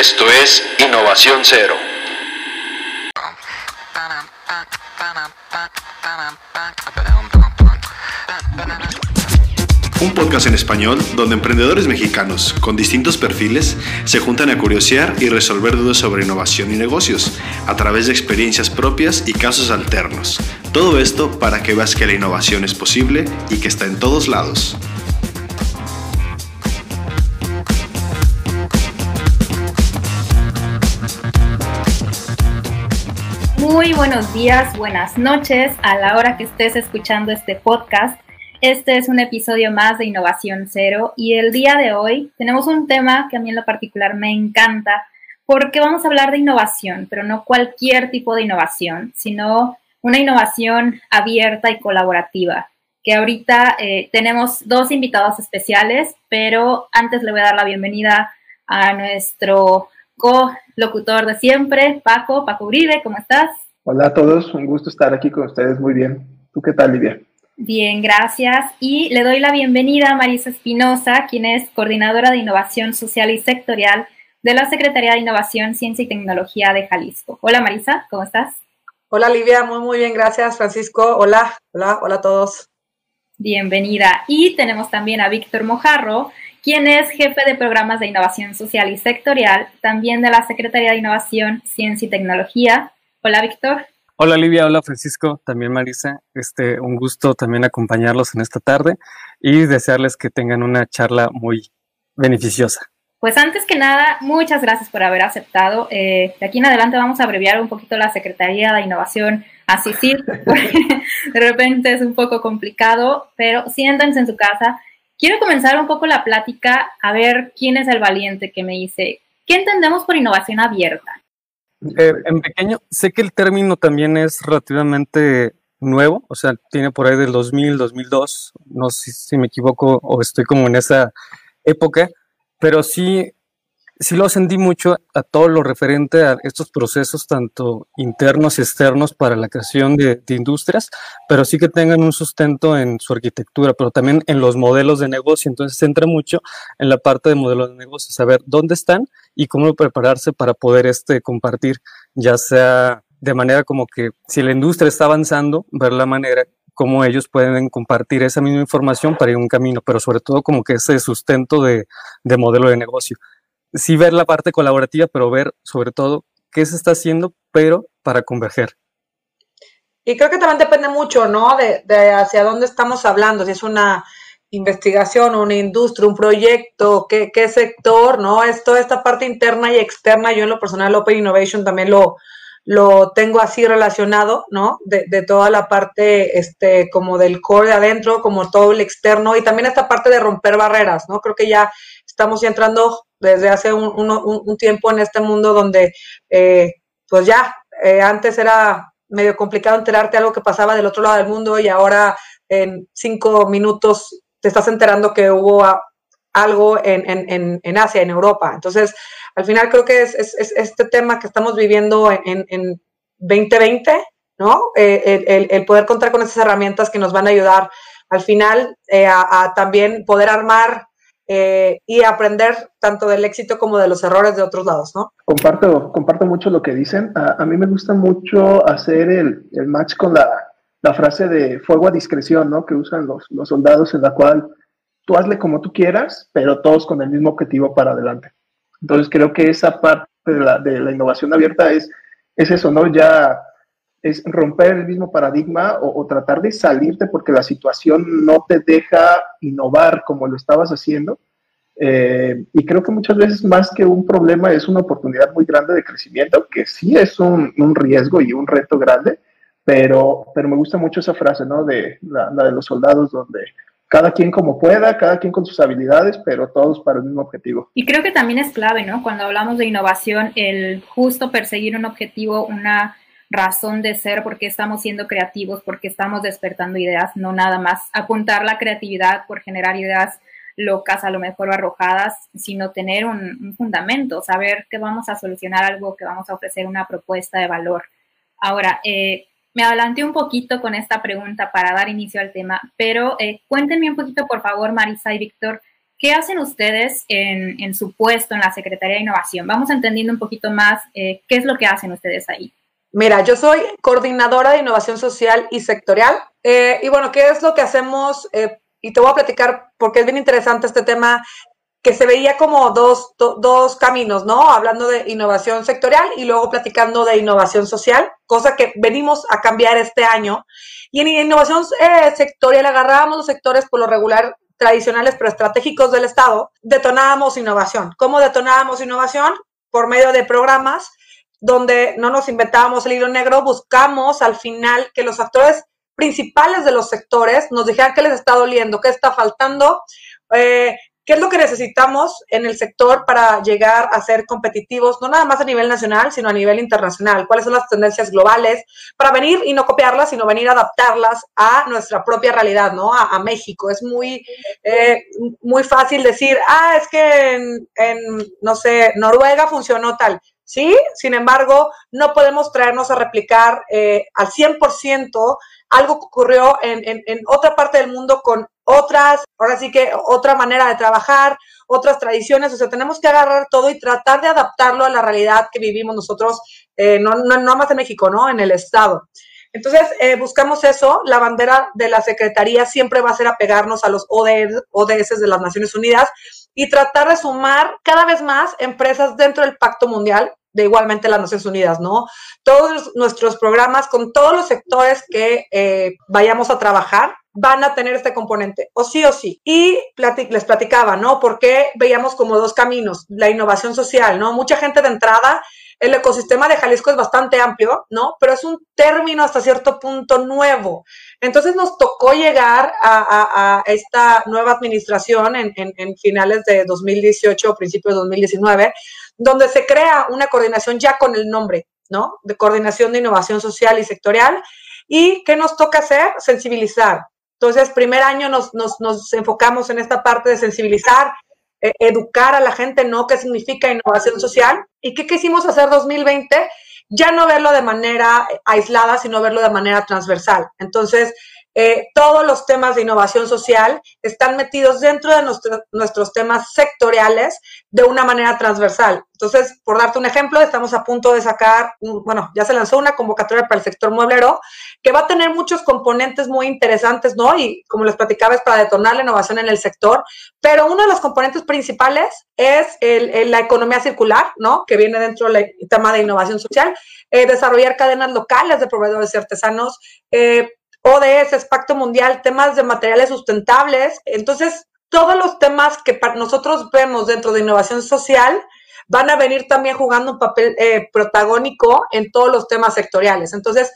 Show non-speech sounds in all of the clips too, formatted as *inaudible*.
Esto es Innovación Cero. Un podcast en español donde emprendedores mexicanos con distintos perfiles se juntan a curiosear y resolver dudas sobre innovación y negocios a través de experiencias propias y casos alternos. Todo esto para que veas que la innovación es posible y que está en todos lados. Muy buenos días, buenas noches a la hora que estés escuchando este podcast. Este es un episodio más de Innovación Cero y el día de hoy tenemos un tema que a mí en lo particular me encanta porque vamos a hablar de innovación, pero no cualquier tipo de innovación, sino una innovación abierta y colaborativa. Que ahorita eh, tenemos dos invitados especiales, pero antes le voy a dar la bienvenida a nuestro co-locutor de siempre, Paco. Paco Uribe, ¿cómo estás? Hola a todos, un gusto estar aquí con ustedes. Muy bien. ¿Tú qué tal, Lidia? Bien, gracias. Y le doy la bienvenida a Marisa Espinosa, quien es coordinadora de innovación social y sectorial de la Secretaría de Innovación, Ciencia y Tecnología de Jalisco. Hola Marisa, ¿cómo estás? Hola Livia, muy muy bien, gracias Francisco. Hola, hola, hola a todos. Bienvenida. Y tenemos también a Víctor Mojarro, quien es jefe de programas de innovación social y sectorial, también de la Secretaría de Innovación, Ciencia y Tecnología. Hola Víctor. Hola Livia, hola Francisco, también Marisa. Este, un gusto también acompañarlos en esta tarde y desearles que tengan una charla muy beneficiosa. Pues antes que nada, muchas gracias por haber aceptado. Eh, de aquí en adelante vamos a abreviar un poquito la Secretaría de Innovación a CICID, *laughs* de repente es un poco complicado, pero siéntense en su casa. Quiero comenzar un poco la plática a ver quién es el valiente que me dice, ¿qué entendemos por innovación abierta? Eh, en pequeño, sé que el término también es relativamente nuevo, o sea, tiene por ahí del 2000, 2002, no sé si me equivoco o estoy como en esa época, pero sí sí lo sentí mucho a todo lo referente a estos procesos, tanto internos y externos para la creación de, industrias, pero sí que tengan un sustento en su arquitectura, pero también en los modelos de negocio. Entonces se entra mucho en la parte de modelos de negocio, saber dónde están y cómo prepararse para poder este, compartir, ya sea de manera como que si la industria está avanzando, ver la manera cómo ellos pueden compartir esa misma información para ir un camino, pero sobre todo como que ese sustento de modelo de negocio sí ver la parte colaborativa, pero ver sobre todo qué se está haciendo, pero para converger. Y creo que también depende mucho, ¿no? De, hacia dónde estamos hablando, si es una investigación, una industria, un proyecto, qué, qué sector, ¿no? Es toda esta parte interna y externa. Yo en lo personal, Open Innovation también lo, lo tengo así relacionado, ¿no? De, de, toda la parte, este, como del core de adentro, como todo el externo, y también esta parte de romper barreras, ¿no? Creo que ya estamos ya entrando desde hace un, tiempo en este mundo donde, eh, pues ya, eh, antes era medio complicado enterarte algo que pasaba del otro lado del mundo y ahora en cinco minutos te estás enterando que hubo algo en, en, Asia, en Europa. Entonces, al final creo que es, este tema que estamos viviendo en, 2020, ¿no? Eh, el, poder contar con esas herramientas que nos van a ayudar al final a, también poder armar eh, y aprender tanto del éxito como de los errores de otros lados, ¿no? Comparto, comparto mucho lo que dicen. A, mí me gusta mucho hacer el, el match con la, la, frase de fuego a discreción, ¿no? Que usan los, los soldados en la cual tú hazle como tú quieras, pero todos con el mismo objetivo para adelante. Entonces creo que esa parte de la, de la innovación abierta es, es eso, ¿no? Ya es romper el mismo paradigma o, tratar de salirte porque la situación no te deja innovar como lo estabas haciendo. Eh, y creo que muchas veces más que un problema es una oportunidad muy grande de crecimiento, que sí es un, riesgo y un reto grande, pero, pero me gusta mucho esa frase, ¿no? De la de los soldados, donde cada quien como pueda, cada quien con sus habilidades, pero todos para el mismo objetivo. Y creo que también es clave, ¿no? Cuando hablamos de innovación, el justo perseguir un objetivo, una razón de ser, porque estamos siendo creativos, porque estamos despertando ideas, no nada más apuntar la creatividad por generar ideas locas, a lo mejor arrojadas, sino tener un, fundamento, saber que vamos a solucionar algo, que vamos a ofrecer una propuesta de valor. Ahora, eh, me adelanté un poquito con esta pregunta para dar inicio al tema, pero eh, cuéntenme un poquito, por favor, Marisa y Víctor, ¿qué hacen ustedes en, su puesto en la Secretaría de Innovación? Vamos entendiendo un poquito más eh, qué es lo que hacen ustedes ahí. Mira, yo soy coordinadora de innovación social y sectorial. Eh, y bueno, ¿qué es lo que hacemos? Eh, y te voy a platicar porque es bien interesante este tema que se veía como dos, dos caminos, ¿no? Hablando de innovación sectorial y luego platicando de innovación social, cosa que venimos a cambiar este año. Y en innovación eh, sectorial agarrábamos los sectores por lo regular tradicionales pero estratégicos del Estado, detonábamos innovación. ¿Cómo detonábamos innovación? Por medio de programas donde no nos inventábamos el hilo negro, buscamos al final que los actores principales de los sectores nos dijeran qué les está doliendo, qué está faltando, eh, ¿Qué es lo que necesitamos en el sector para llegar a ser competitivos, no nada más a nivel nacional, sino a nivel internacional? ¿Cuáles son las tendencias globales para venir y no copiarlas, sino venir a adaptarlas a nuestra propia realidad, ¿no? A, México. Es muy, eh, muy fácil decir, ah, es que en, en, no sé, Noruega funcionó tal. Sí, sin embargo, no podemos traernos a replicar eh, al 100% algo que ocurrió en, otra parte del mundo con otras, ahora sí que otra manera de trabajar, otras tradiciones, o sea, tenemos que agarrar todo y tratar de adaptarlo a la realidad que vivimos nosotros, eh, no, no, no, más en México, ¿no? En el Estado. Entonces, eh, buscamos eso, la bandera de la Secretaría siempre va a ser apegarnos a los ODS, ODS de las Naciones Unidas y tratar de sumar cada vez más empresas dentro del Pacto Mundial de igualmente las Naciones Unidas, ¿no? Todos nuestros programas con todos los sectores que eh, vayamos a trabajar van a tener este componente, o sí o sí. Y les platicaba, ¿no? Porque veíamos como dos caminos, la innovación social, ¿no? Mucha gente de entrada, el ecosistema de Jalisco es bastante amplio, ¿no? Pero es un término hasta cierto punto nuevo. Entonces nos tocó llegar a, esta nueva administración en, en, finales de 2018 o principios de 2019, donde se crea una coordinación ya con el nombre, ¿no? De coordinación de innovación social y sectorial. ¿Y qué nos toca hacer? Sensibilizar. Entonces, primer año nos, nos, nos enfocamos en esta parte de sensibilizar, eh, educar a la gente, ¿no? ¿Qué significa innovación social? ¿Y qué quisimos hacer 2020? Ya no verlo de manera aislada, sino verlo de manera transversal. Entonces, eh, todos los temas de innovación social están metidos dentro de nuestros temas sectoriales de una manera transversal. Entonces, por darte un ejemplo, estamos a punto de sacar, bueno, ya se lanzó una convocatoria para el sector mueblero que va a tener muchos componentes muy interesantes, ¿no? Y como les platicaba, es para detonar la innovación en el sector, pero uno de los componentes principales es la economía circular, ¿no? Que viene dentro del tema de innovación social, eh, desarrollar cadenas locales de proveedores y artesanos, eh, ODS, Pacto Mundial, temas de materiales sustentables. Entonces, todos los temas que nosotros vemos dentro de innovación social van a venir también jugando un papel eh, protagónico en todos los temas sectoriales. Entonces,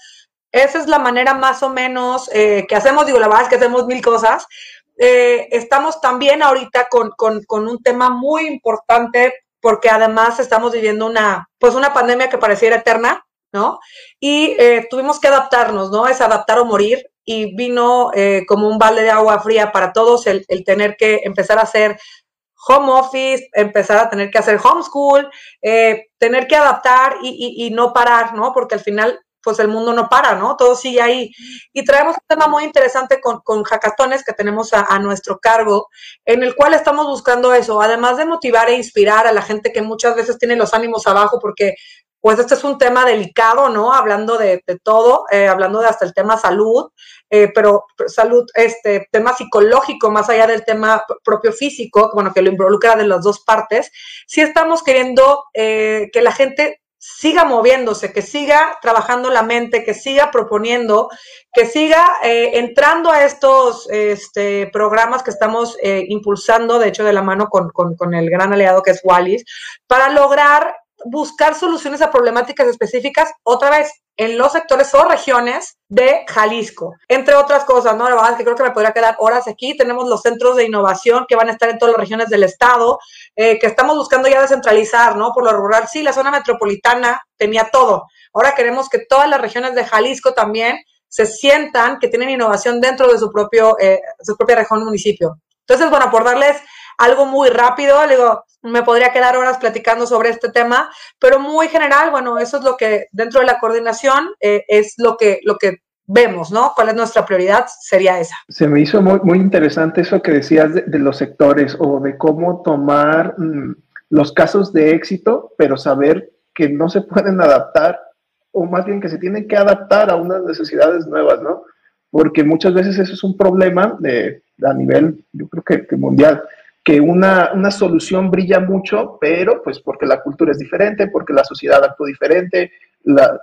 esa es la manera más o menos eh, que hacemos, digo, la verdad es que hacemos mil cosas. Eh, estamos también ahorita con, con, un tema muy importante porque además estamos viviendo una, pues una pandemia que pareciera eterna, ¿no? Y eh, tuvimos que adaptarnos, ¿no? Es adaptar o morir y vino eh, como un balde de agua fría para todos el, tener que empezar a hacer home office, empezar a tener que hacer homeschool, eh, tener que adaptar y, no parar, ¿no? Porque al final, pues el mundo no para, ¿no? Todo sigue ahí. Y traemos un tema muy interesante con, con que tenemos a, nuestro cargo, en el cual estamos buscando eso, además de motivar e inspirar a la gente que muchas veces tiene los ánimos abajo porque pues este es un tema delicado, ¿no? Hablando de, todo, eh, hablando de hasta el tema salud, eh, pero salud, este tema psicológico, más allá del tema propio físico, bueno, que lo involucra de las dos partes, sí estamos queriendo eh, que la gente siga moviéndose, que siga trabajando la mente, que siga proponiendo, que siga entrando a estos este, programas que estamos impulsando, de hecho, de la mano con, con el gran aliado que es Wallis, para lograr buscar soluciones a problemáticas específicas, otra vez, en los sectores o regiones de Jalisco, entre otras cosas, ¿no? La que creo que me podría quedar horas aquí. Tenemos los centros de innovación que van a estar en todas las regiones del estado, eh, que estamos buscando ya descentralizar, ¿no? Por lo rural, sí, la zona metropolitana tenía todo. Ahora queremos que todas las regiones de Jalisco también se sientan que tienen innovación dentro de su propio, eh, su propia región municipio. Entonces, bueno, por darles algo muy rápido, digo, me podría quedar horas platicando sobre este tema, pero muy general, bueno, eso es lo que dentro de la coordinación eh, es lo que, lo que vemos, ¿no? ¿Cuál es nuestra prioridad? Sería esa. Se me hizo muy, muy interesante eso que decías de, los sectores o de cómo tomar mm, los casos de éxito, pero saber que no se pueden adaptar o más bien que se tienen que adaptar a unas necesidades nuevas, ¿no? Porque muchas veces eso es un problema a nivel, yo creo que, mundial, que una, una, solución brilla mucho, pero pues porque la cultura es diferente, porque la sociedad actúa diferente,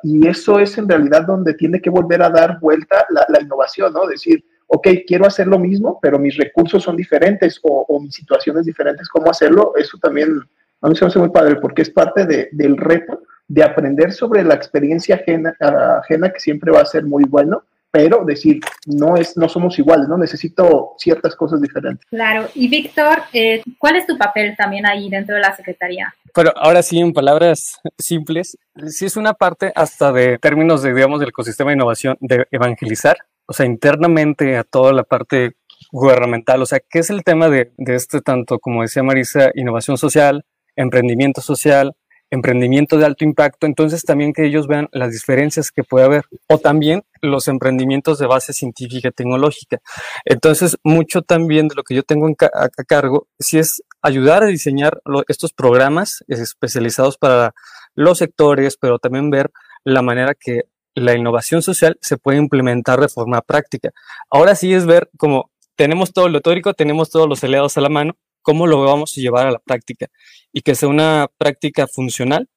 y eso es en realidad donde tiene que volver a dar vuelta la, la, innovación, ¿no? Decir, ok, quiero hacer lo mismo, pero mis recursos son diferentes o, o mis situaciones diferentes, ¿cómo hacerlo? Eso también a mí se me hace muy padre porque es parte de, del reto de aprender sobre la experiencia ajena, ajena, que siempre va a ser muy bueno, pero decir, no, es, no somos iguales, ¿no? Necesito ciertas cosas diferentes. Claro, y Víctor, eh, ¿cuál es tu papel también ahí dentro de la Secretaría? Pero ahora sí, en palabras simples, sí es una parte hasta de términos de, digamos, del ecosistema de innovación, de evangelizar, o sea, internamente a toda la parte gubernamental, o sea, ¿qué es el tema de, de este tanto, como decía Marisa, innovación social, emprendimiento social, emprendimiento de alto impacto, entonces también que ellos vean las diferencias que puede haber, o también los emprendimientos de base científica y tecnológica. Entonces, mucho también de lo que yo tengo a, cargo, sí es ayudar a diseñar estos programas especializados para los sectores, pero también ver la manera que la innovación social se puede implementar de forma práctica. Ahora sí es ver como tenemos todo lo teórico, tenemos todos los aliados a la mano, cómo lo vamos a llevar a la práctica y que sea una práctica funcional,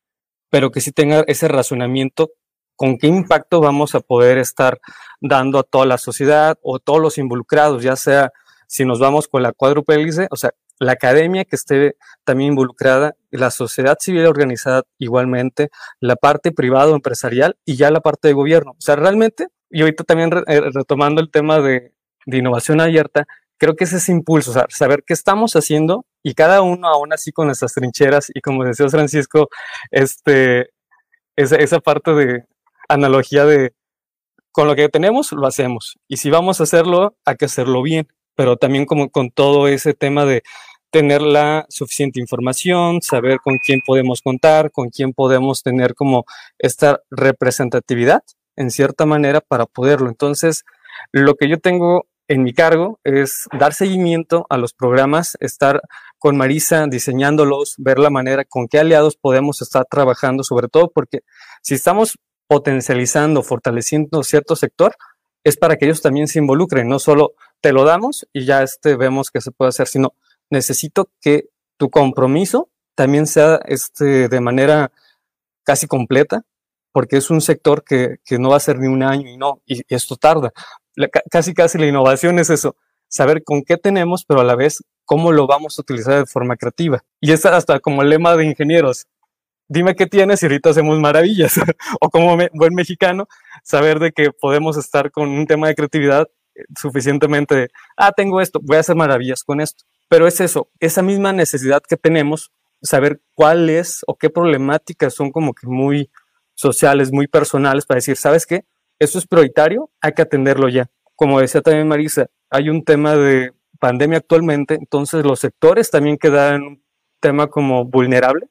pero que sí tenga ese razonamiento con qué impacto vamos a poder estar dando a toda la sociedad o todos los involucrados, ya sea si nos vamos con la cuádruple o sea, la academia que esté también involucrada, la sociedad civil organizada igualmente, la parte privada o empresarial y ya la parte de gobierno. O sea, realmente, y ahorita también eh, retomando el tema de innovación abierta, creo que es ese impulso, saber qué estamos haciendo y cada uno aún así con nuestras trincheras y como decía Francisco, este, esa, esa parte de analogía de con lo que tenemos lo hacemos y si vamos a hacerlo hay que hacerlo bien, pero también como con todo ese tema de tener la suficiente información, saber con quién podemos contar, con quién podemos tener como esta representatividad en cierta manera para poderlo. Entonces, lo que yo tengo en mi cargo es dar seguimiento a los programas, estar con Marisa diseñándolos, ver la manera con qué aliados podemos estar trabajando, sobre todo porque si estamos potencializando, fortaleciendo cierto sector, es para que ellos también se involucren, no solo te lo damos y ya este vemos que se puede hacer, sino necesito que tu compromiso también sea este, de manera casi completa, porque es un sector que, que, no va a ser ni un año y no, y esto tarda casi casi la innovación es eso, saber con qué tenemos, pero a la vez cómo lo vamos a utilizar de forma creativa. Y es hasta como el lema de ingenieros. Dime qué tienes y ahorita hacemos maravillas. *laughs* o como buen mexicano, saber de que podemos estar con un tema de creatividad eh, suficientemente, ah, tengo esto, voy a hacer maravillas con esto. Pero es eso, esa misma necesidad que tenemos, saber cuáles o qué problemáticas son como que muy sociales, muy personales, para decir, ¿sabes qué? eso es prioritario, hay que atenderlo ya. Como decía también Marisa, hay un tema de pandemia actualmente, entonces los sectores también quedan un tema como vulnerable,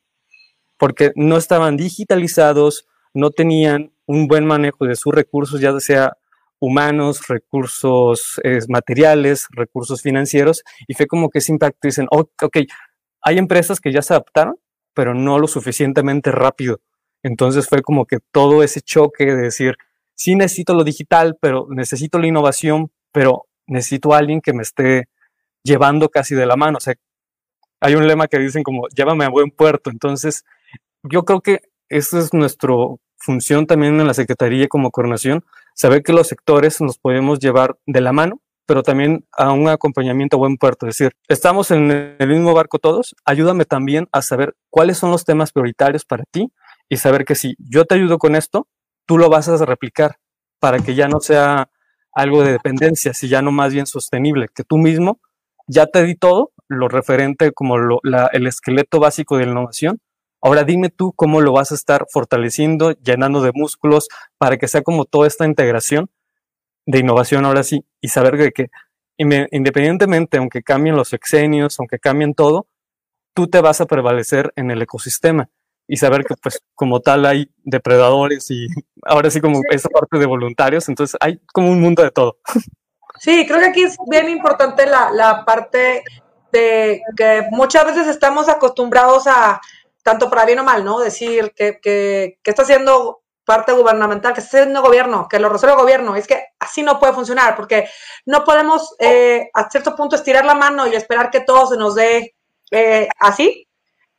porque no estaban digitalizados, no tenían un buen manejo de sus recursos, ya sea humanos, recursos materiales, recursos financieros, y fue como que ese impacto dicen, oh, ok, hay empresas que ya se adaptaron, pero no lo suficientemente rápido. Entonces fue como que todo ese choque de decir, sí necesito lo digital, pero necesito la innovación, pero necesito a alguien que me esté llevando casi de la mano. O sea, hay un lema que dicen como, llévame a buen puerto. Entonces, yo creo que esa es nuestra función también en la Secretaría como coordinación, saber que los sectores nos podemos llevar de la mano, pero también a un acompañamiento a buen puerto. Es decir, estamos en el mismo barco todos, ayúdame también a saber cuáles son los temas prioritarios para ti y saber que si yo te ayudo con esto, tú lo vas a replicar para que ya no sea algo de dependencia, si ya no más bien sostenible, que tú mismo ya te di todo, lo referente como el esqueleto básico de la innovación. Ahora dime tú cómo lo vas a estar fortaleciendo, llenando de músculos, para que sea como toda esta integración de innovación ahora sí, y saber que independientemente, aunque cambien los exenios, aunque cambien todo, tú te vas a prevalecer en el ecosistema y saber que pues como tal hay depredadores y *laughs* ahora sí como esa parte de voluntarios, entonces hay como un mundo de todo. Sí, creo que aquí es bien importante la, la parte de que muchas veces estamos acostumbrados a, tanto para bien o mal, ¿no? Decir que, que, que está haciendo parte gubernamental, que está haciendo gobierno, que lo resuelve el gobierno. Es que así no puede funcionar, porque no podemos eh, a cierto punto estirar la mano y esperar que todo se nos dé eh, así,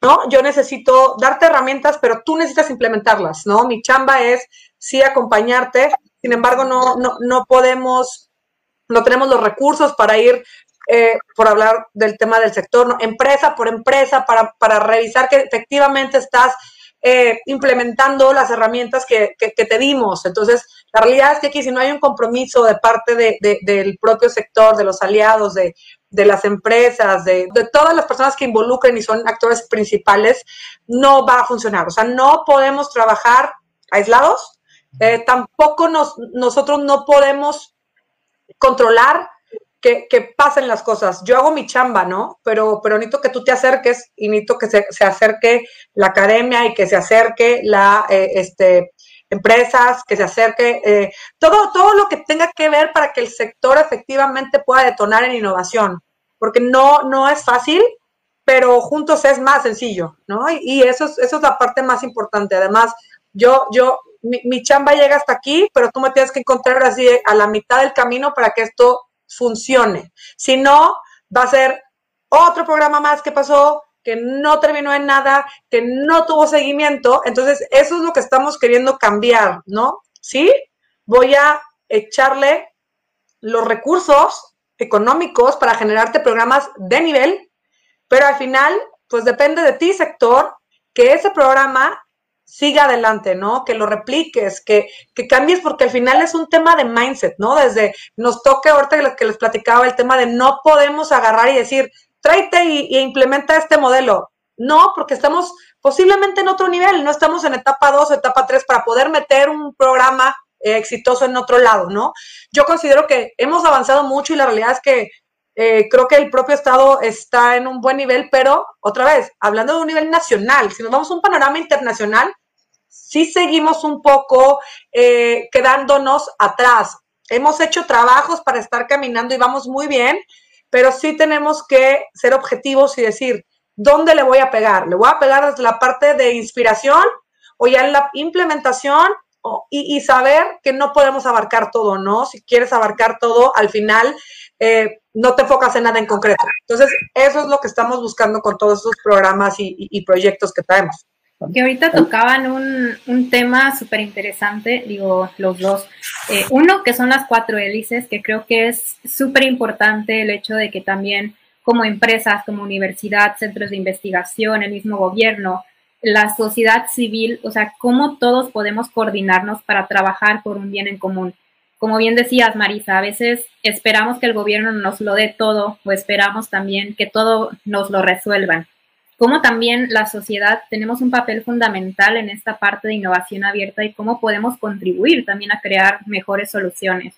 ¿no? Yo necesito darte herramientas, pero tú necesitas implementarlas, ¿no? Mi chamba es sí acompañarte, sin embargo, no, no, no podemos, no tenemos los recursos para ir eh, por hablar del tema del sector, ¿no? empresa por empresa, para, para revisar que efectivamente estás eh, implementando las herramientas que, te dimos. Entonces, la realidad es que aquí si no hay un compromiso de parte del propio sector, de los aliados, de, las empresas, de, todas las personas que involucren y son actores principales, no va a funcionar. O sea, no podemos trabajar aislados. Eh, tampoco nos, nosotros no podemos controlar que, pasen las cosas. Yo hago mi chamba, ¿no? Pero, pero necesito que tú te acerques y necesito que se, se acerque la academia y que se acerque la, eh, este, empresas, que se acerque, eh, todo, todo lo que tenga que ver para que el sector efectivamente pueda detonar en innovación, porque no, no es fácil, pero juntos es más sencillo, ¿no? Y, eso, es, eso es la parte más importante. Además, yo, yo, mi, mi, chamba llega hasta aquí, pero tú me tienes que encontrar así a la mitad del camino para que esto funcione. Si no, va a ser otro programa más que pasó, que no terminó en nada, que no tuvo seguimiento. Entonces, eso es lo que estamos queriendo cambiar, ¿no? Sí, voy a echarle los recursos económicos para generarte programas de nivel, pero al final, pues depende de ti, sector, que ese programa siga adelante, ¿no? Que lo repliques, que, que, cambies, porque al final es un tema de mindset, ¿no? Desde nos toque ahorita que les platicaba el tema de no podemos agarrar y decir, tráete y, implementa este modelo. No, porque estamos posiblemente en otro nivel, no estamos en etapa 2, etapa 3 para poder meter un programa eh, exitoso en otro lado, ¿no? Yo considero que hemos avanzado mucho y la realidad es que eh, creo que el propio Estado está en un buen nivel, pero otra vez, hablando de un nivel nacional, si nos vamos a un panorama internacional, sí seguimos un poco eh, quedándonos atrás. Hemos hecho trabajos para estar caminando y vamos muy bien, pero sí tenemos que ser objetivos y decir, ¿dónde le voy a pegar? ¿Le voy a pegar desde la parte de inspiración o ya en la implementación y, saber que no podemos abarcar todo, ¿no? Si quieres abarcar todo, al final eh, no te enfocas en nada en concreto. Entonces, eso es lo que estamos buscando con todos esos programas y, proyectos que traemos. Que ahorita tocaban un, un tema súper interesante, digo, los dos. Eh, uno, que son las cuatro hélices, que creo que es súper importante el hecho de que también como empresas, como universidad, centros de investigación, el mismo gobierno, la sociedad civil, o sea, cómo todos podemos coordinarnos para trabajar por un bien en común como bien decías, Marisa, a veces esperamos que el gobierno nos lo dé todo o esperamos también que todo nos lo resuelvan. Como también la sociedad tenemos un papel fundamental en esta parte de innovación abierta y cómo podemos contribuir también a crear mejores soluciones.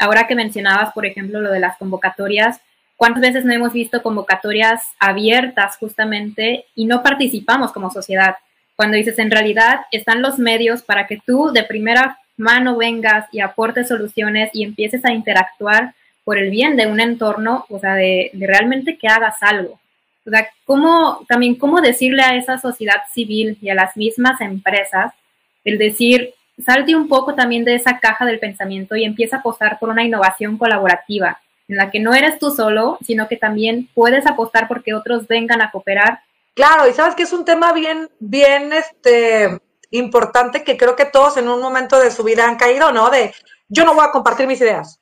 Ahora que mencionabas, por ejemplo, lo de las convocatorias, ¿cuántas veces no hemos visto convocatorias abiertas justamente y no participamos como sociedad? Cuando dices, en realidad están los medios para que tú de primera mano vengas y aportes soluciones y empieces a interactuar por el bien de un entorno, o sea, de, realmente que hagas algo. O sea, ¿cómo, también cómo decirle a esa sociedad civil y a las mismas empresas el decir, salte un poco también de esa caja del pensamiento y empieza a apostar por una innovación colaborativa, en la que no eres tú solo, sino que también puedes apostar porque otros vengan a cooperar. Claro, y sabes que es un tema bien, bien, este, importante que creo que todos en un momento de su vida han caído, ¿no? De yo no voy a compartir mis ideas,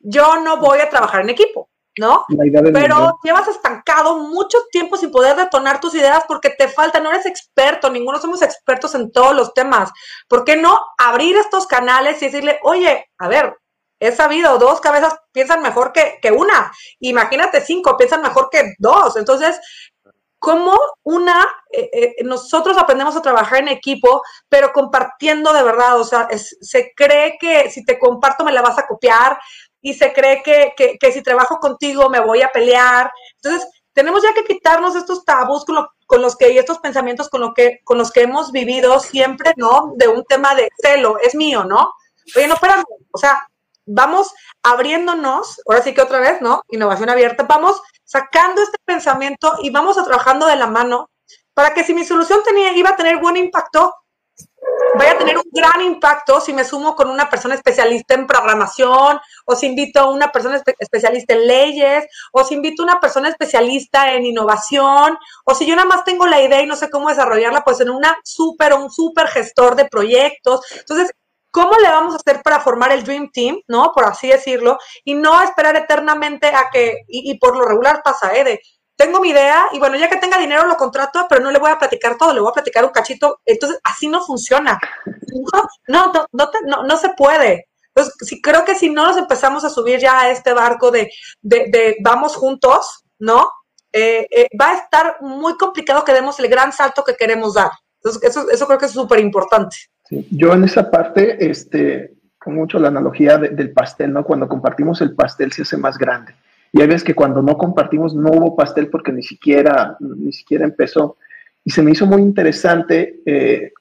yo no voy a trabajar en equipo, ¿no? Pero llevas estancado mucho tiempo sin poder detonar tus ideas porque te falta, no eres experto, ninguno somos expertos en todos los temas. ¿Por qué no abrir estos canales y decirle, oye, a ver, he sabido, dos cabezas piensan mejor que, que una, imagínate cinco, piensan mejor que dos. Entonces, cómo una, eh, eh, nosotros aprendemos a trabajar en equipo, pero compartiendo de verdad, o sea, se cree que si te comparto me la vas a copiar y se cree que, que, si trabajo contigo me voy a pelear. Entonces, tenemos ya que quitarnos estos tabús con, con los que, y estos pensamientos con, lo que, con los que hemos vivido siempre, ¿no? De un tema de celo, es mío, ¿no? Oye, no, espérame, o sea, vamos abriéndonos, ahora sí que otra vez, ¿no? Innovación abierta, vamos sacando este pensamiento y vamos a trabajando de la mano para que si mi solución tenía, iba a tener buen impacto, vaya a tener un gran impacto si me sumo con una persona especialista en programación, o si invito a una persona especialista en leyes, o si invito a una persona especialista en innovación, o si yo nada más tengo la idea y no sé cómo desarrollarla, pues en una súper, un súper gestor de proyectos. Entonces, ¿cómo le vamos a hacer para formar el Dream Team, ¿no? Por así decirlo, y no esperar eternamente a que, y, por lo regular pasa, ¿eh? De, tengo mi idea y bueno, ya que tenga dinero lo contrato, pero no le voy a platicar todo, le voy a platicar un cachito. Entonces, así no funciona. No, no, no, no, no se puede. Entonces, sí, creo que si no nos empezamos a subir ya a este barco de, de, de vamos juntos, ¿no? Eh, eh, va a estar muy complicado que demos el gran salto que queremos dar. Entonces, eso, eso creo que es súper importante yo en esa parte, este, con mucho la analogía del pastel, ¿no? Cuando compartimos el pastel se hace más grande. Y hay veces que cuando no compartimos no hubo pastel porque ni siquiera, ni siquiera empezó. Y se me hizo muy interesante eh,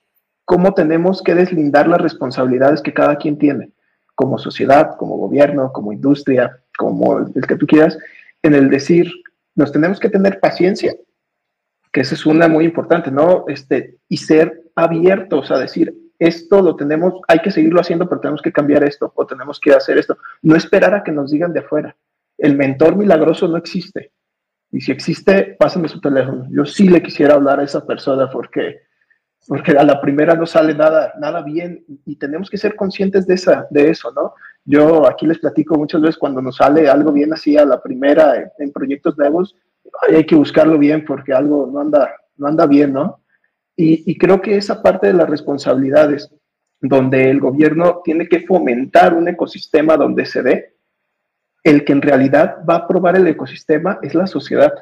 cómo tenemos que deslindar las responsabilidades que cada quien tiene, como sociedad, como gobierno, como industria, como el que tú quieras, en el decir, nos tenemos que tener paciencia, que esa es una muy importante, ¿no? Este, y ser abiertos a decir, esto lo tenemos, hay que seguirlo haciendo, pero tenemos que cambiar esto o tenemos que hacer esto. No esperar a que nos digan de afuera. El mentor milagroso no existe. Y si existe, pásame su teléfono. Yo sí le quisiera hablar a esa persona porque, porque a la primera no sale nada, nada bien y tenemos que ser conscientes de, esa, de eso, ¿no? Yo aquí les platico muchas veces cuando nos sale algo bien así a la primera en, proyectos nuevos, hay que buscarlo bien porque algo no anda, no anda bien, ¿no? Y, creo que esa parte de las responsabilidades, donde el gobierno tiene que fomentar un ecosistema donde se dé, el que en realidad va a aprobar el ecosistema es la sociedad.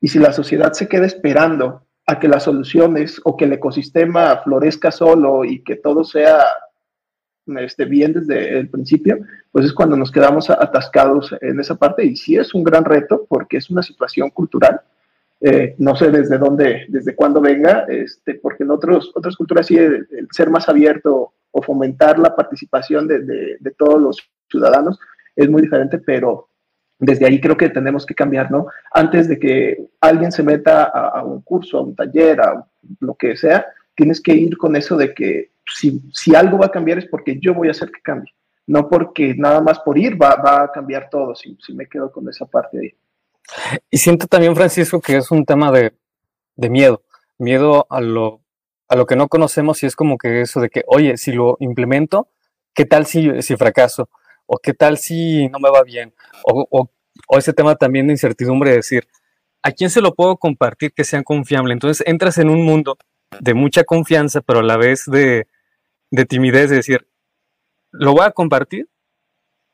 Y si la sociedad se queda esperando a que las soluciones o que el ecosistema florezca solo y que todo sea este, bien desde el principio, pues es cuando nos quedamos atascados en esa parte. Y sí es un gran reto porque es una situación cultural eh, no sé desde dónde, desde cuándo venga, este, porque en otros, otras culturas sí el, ser más abierto o fomentar la participación de, todos los ciudadanos es muy diferente, pero desde ahí creo que tenemos que cambiar, ¿no? Antes de que alguien se meta a, un curso, a un taller, a lo que sea, tienes que ir con eso de que si, si, algo va a cambiar es porque yo voy a hacer que cambie, no porque nada más por ir va, va a cambiar todo, si, si me quedo con esa parte ahí. Y siento también, Francisco, que es un tema de, miedo, miedo a lo, a lo que no conocemos y es como que eso de que, oye, si lo implemento, ¿qué tal si, si fracaso? ¿O qué tal si no me va bien? O, o, ese tema también de incertidumbre de decir, ¿a quién se lo puedo compartir que sea confiable? Entonces entras en un mundo de mucha confianza, pero a la vez de, de timidez, de decir, ¿lo voy a compartir?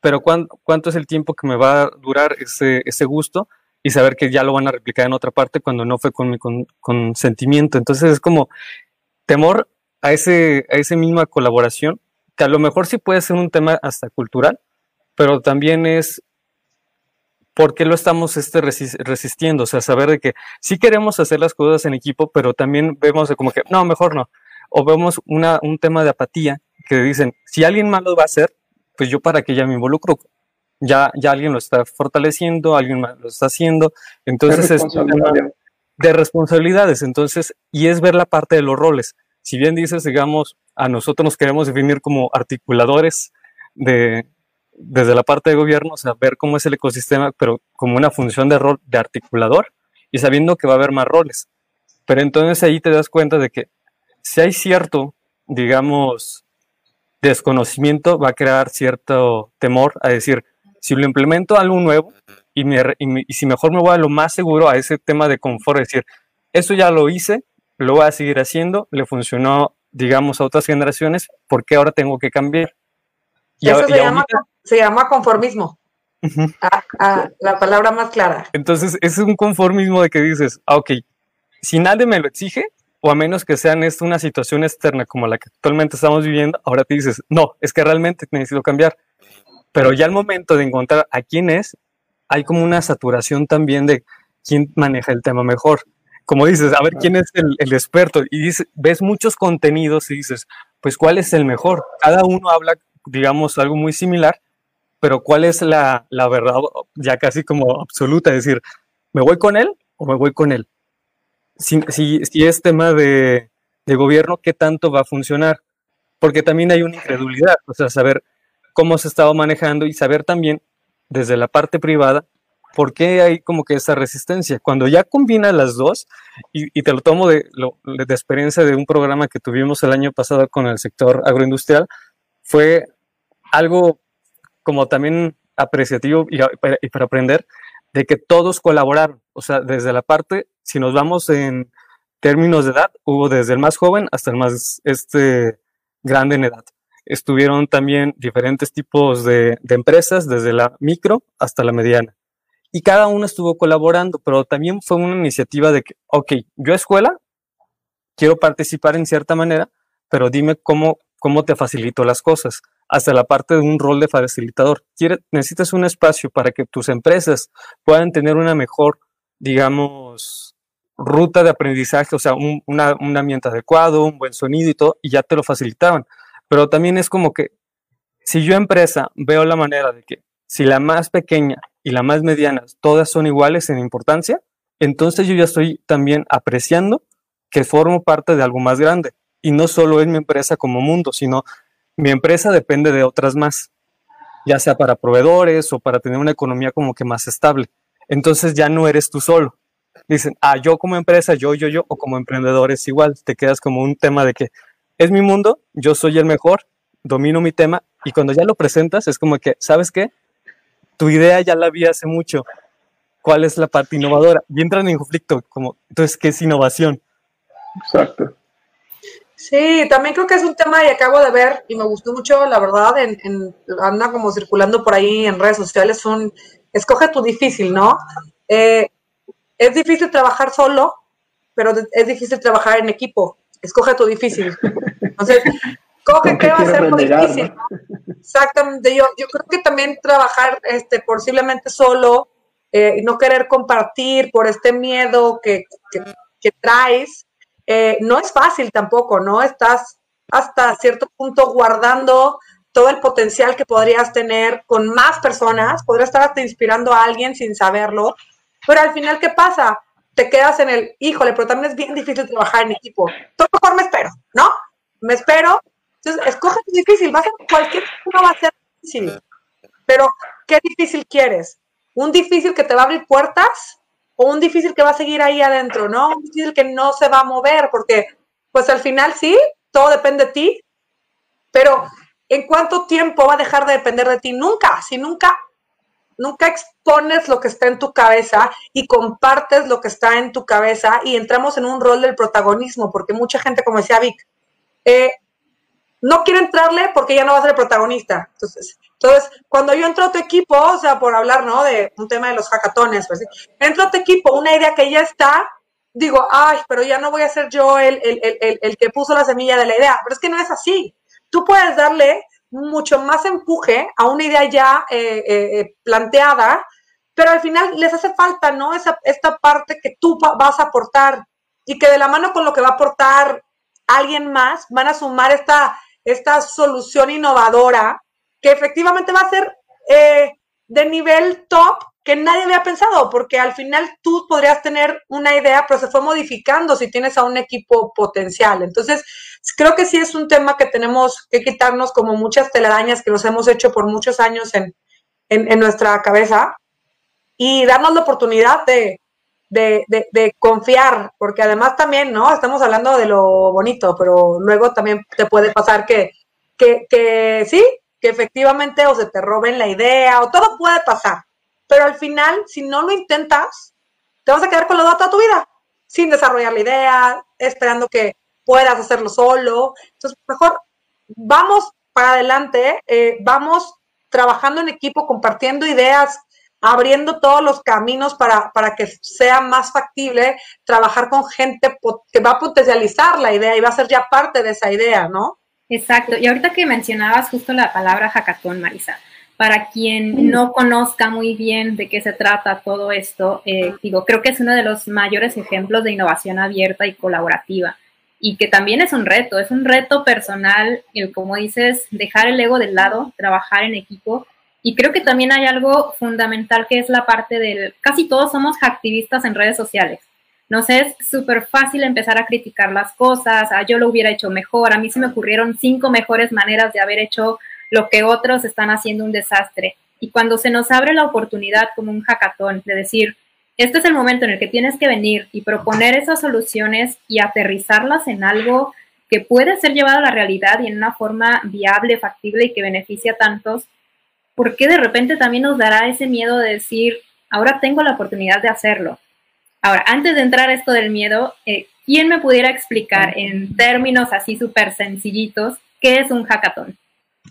Pero ¿cuánto, es el tiempo que me va a durar ese, ese gusto? Y saber que ya lo van a replicar en otra parte cuando no fue con mi consentimiento. Entonces es como temor a, ese, a esa misma colaboración, que a lo mejor sí puede ser un tema hasta cultural, pero también es por qué lo estamos este, resistiendo, o sea, saber de que sí queremos hacer las cosas en equipo, pero también vemos como que, no, mejor no, o vemos una, un tema de apatía que dicen, si alguien más lo va a hacer, pues yo para qué ya me involucro, ya, ya alguien lo está fortaleciendo, alguien lo está haciendo, entonces es de responsabilidades, entonces, y es ver la parte de los roles. Si bien dices, digamos, a nosotros nos queremos definir como articuladores de, desde la parte de gobierno, o sea, ver cómo es el ecosistema, pero como una función de rol de articulador y sabiendo que va a haber más roles. Pero entonces ahí te das cuenta de que si hay cierto, digamos, desconocimiento, va a crear cierto temor a decir, si lo implemento algo nuevo y, y, si mejor me voy a lo más seguro a ese tema de confort, es decir, eso ya lo hice, lo voy a seguir haciendo, le funcionó, digamos, a otras generaciones, ¿por qué ahora tengo que cambiar? eso se, llama, conformismo. la palabra más clara. Entonces, es un conformismo de que dices, ah, ok, si nadie me lo exige, o a menos que sean esto una situación externa como la que actualmente estamos viviendo, ahora te dices, no, es que realmente necesito cambiar. Pero ya al momento de encontrar a quién es, hay como una saturación también de quién maneja el tema mejor. como dices, a ver quién es el, experto. Y ves muchos contenidos y dices, pues cuál es el mejor. Cada uno habla, digamos, algo muy similar, pero cuál es la, la verdad ya casi como absoluta. Es decir, ¿me voy con él o me voy con él? Si, si, si es tema de, de gobierno, ¿qué tanto va a funcionar? Porque también hay una incredulidad, o sea, saber cómo se estaba manejando y saber también desde la parte privada ¿por qué hay como que esa resistencia? Cuando ya combina las dos, y, te lo tomo de, experiencia de un programa que tuvimos el año pasado con el sector agroindustrial, fue algo como también apreciativo y, y para aprender de que todos colaboraron, o sea, desde la parte, si nos vamos en términos de edad, hubo desde el más joven hasta el más este, grande en edad. Estuvieron también diferentes tipos de, de empresas, desde la micro hasta la mediana y cada uno estuvo colaborando, pero también fue una iniciativa de que, ok, yo escuela, quiero participar en cierta manera, pero dime cómo, cómo te facilito las cosas, hasta la parte de un rol de facilitador. necesitas un espacio para que tus empresas puedan tener una mejor, digamos, ruta de aprendizaje, o sea, un, un ambiente adecuado, un buen sonido y todo, y ya te lo facilitaban. Pero también es como que si yo empresa veo la manera de que si la más pequeña y la más mediana, todas son iguales en importancia, entonces yo ya estoy también apreciando que formo parte de algo más grande. Y no solo es mi empresa como mundo, sino mi empresa depende de otras más, ya sea para proveedores o para tener una economía como que más estable. Entonces ya no eres tú solo. Dicen, ah, yo como empresa, yo, yo, yo, o como emprendedor es igual. Te quedas como un tema de que es mi mundo, yo soy el mejor, domino mi tema, y cuando ya lo presentas es como que, ¿sabes qué? tu idea ya la vi hace mucho. ¿Cuál es la parte innovadora? Y entran en conflicto, como, entonces, ¿qué es innovación? Exacto. Sí, también creo que es un tema y acabo de ver y me gustó mucho, la verdad, en, anda como circulando por ahí en redes sociales, un, escoge tu difícil, ¿no? Eh, es difícil trabajar solo, pero es difícil trabajar en equipo. Escoge tu difícil. Entonces, coge qué va a ser muy difícil. Exactamente, yo, yo creo que también trabajar este, posiblemente solo eh, y no querer compartir por este miedo que, que, traes, eh, no es fácil tampoco, ¿no? Estás hasta cierto punto guardando todo el potencial que podrías tener con más personas, podrías estar hasta inspirando a alguien sin saberlo, pero al final, ¿qué pasa? Te quedas en el, híjole, pero también es bien difícil trabajar en equipo. Todo mejor me espero, ¿no? Me espero entonces, escoge tu difícil, va a ser cualquier uno va a ser difícil. Pero, ¿qué difícil quieres? ¿Un difícil que te va a abrir puertas? ¿O un difícil que va a seguir ahí adentro, no? Un difícil que no se va a mover, porque, pues al final sí, todo depende de ti, pero ¿en cuánto tiempo va a dejar de depender de ti? Nunca, si nunca, nunca expones lo que está en tu cabeza y compartes lo que está en tu cabeza y entramos en un rol del protagonismo, porque mucha gente, como decía Vic, eh, no quiere entrarle porque ya no va a ser el protagonista. Entonces, entonces, cuando yo entro a tu equipo, o sea, por hablar, ¿no? De un tema de los hackatones, pues, entro a tu equipo, una idea que ya está, digo, ay, pero ya no voy a ser yo el, el, que puso la semilla de la idea. Pero es que no es así. Tú puedes darle mucho más empuje a una idea ya eh, eh, eh, planteada, pero al final les hace falta, ¿no? Esa, esta parte que tú vas a aportar y que de la mano con lo que va a aportar alguien más van a sumar esta, esta solución innovadora que efectivamente va a ser de nivel top que nadie había pensado, porque al final tú podrías tener una idea, pero se fue modificando si tienes a un equipo potencial. Entonces, creo que sí es un tema que tenemos que quitarnos como muchas telarañas que nos hemos hecho por muchos años en, en nuestra cabeza y darnos la oportunidad de, de, de, confiar, porque además también, ¿no? Estamos hablando de lo bonito, pero luego también te puede pasar que, que, que sí, que efectivamente o se te roben la idea o todo puede pasar, pero al final, si no lo intentas, te vas a quedar con lo de toda tu vida, sin desarrollar la idea, esperando que puedas hacerlo solo. Entonces, mejor vamos para adelante, eh, vamos trabajando en equipo, compartiendo ideas, abriendo todos los caminos para, para que sea más factible trabajar con gente que va a potencializar la idea y va a ser ya parte de esa idea, ¿no? Exacto. Y ahorita que mencionabas justo la palabra hackathon, Marisa, para quien no conozca muy bien de qué se trata todo esto, eh, digo, creo que es uno de los mayores ejemplos de innovación abierta y colaborativa y que también es un reto, es un reto personal, el, como dices, dejar el ego del lado, trabajar en equipo. Y creo que también hay algo fundamental que es la parte del, casi todos somos activistas en redes sociales. Nos es súper fácil empezar a criticar las cosas, a yo lo hubiera hecho mejor, a mí se me ocurrieron cinco mejores maneras de haber hecho lo que otros están haciendo un desastre. Y cuando se nos abre la oportunidad como un hackathon de decir, este es el momento en el que tienes que venir y proponer esas soluciones y aterrizarlas en algo que puede ser llevado a la realidad y en una forma viable, factible y que beneficie a tantos, ¿por qué de repente también nos dará ese miedo de decir, ahora tengo la oportunidad de hacerlo? Ahora, antes de entrar a esto del miedo, eh, ¿quién me pudiera explicar en términos así súper sencillitos qué es un hackathon?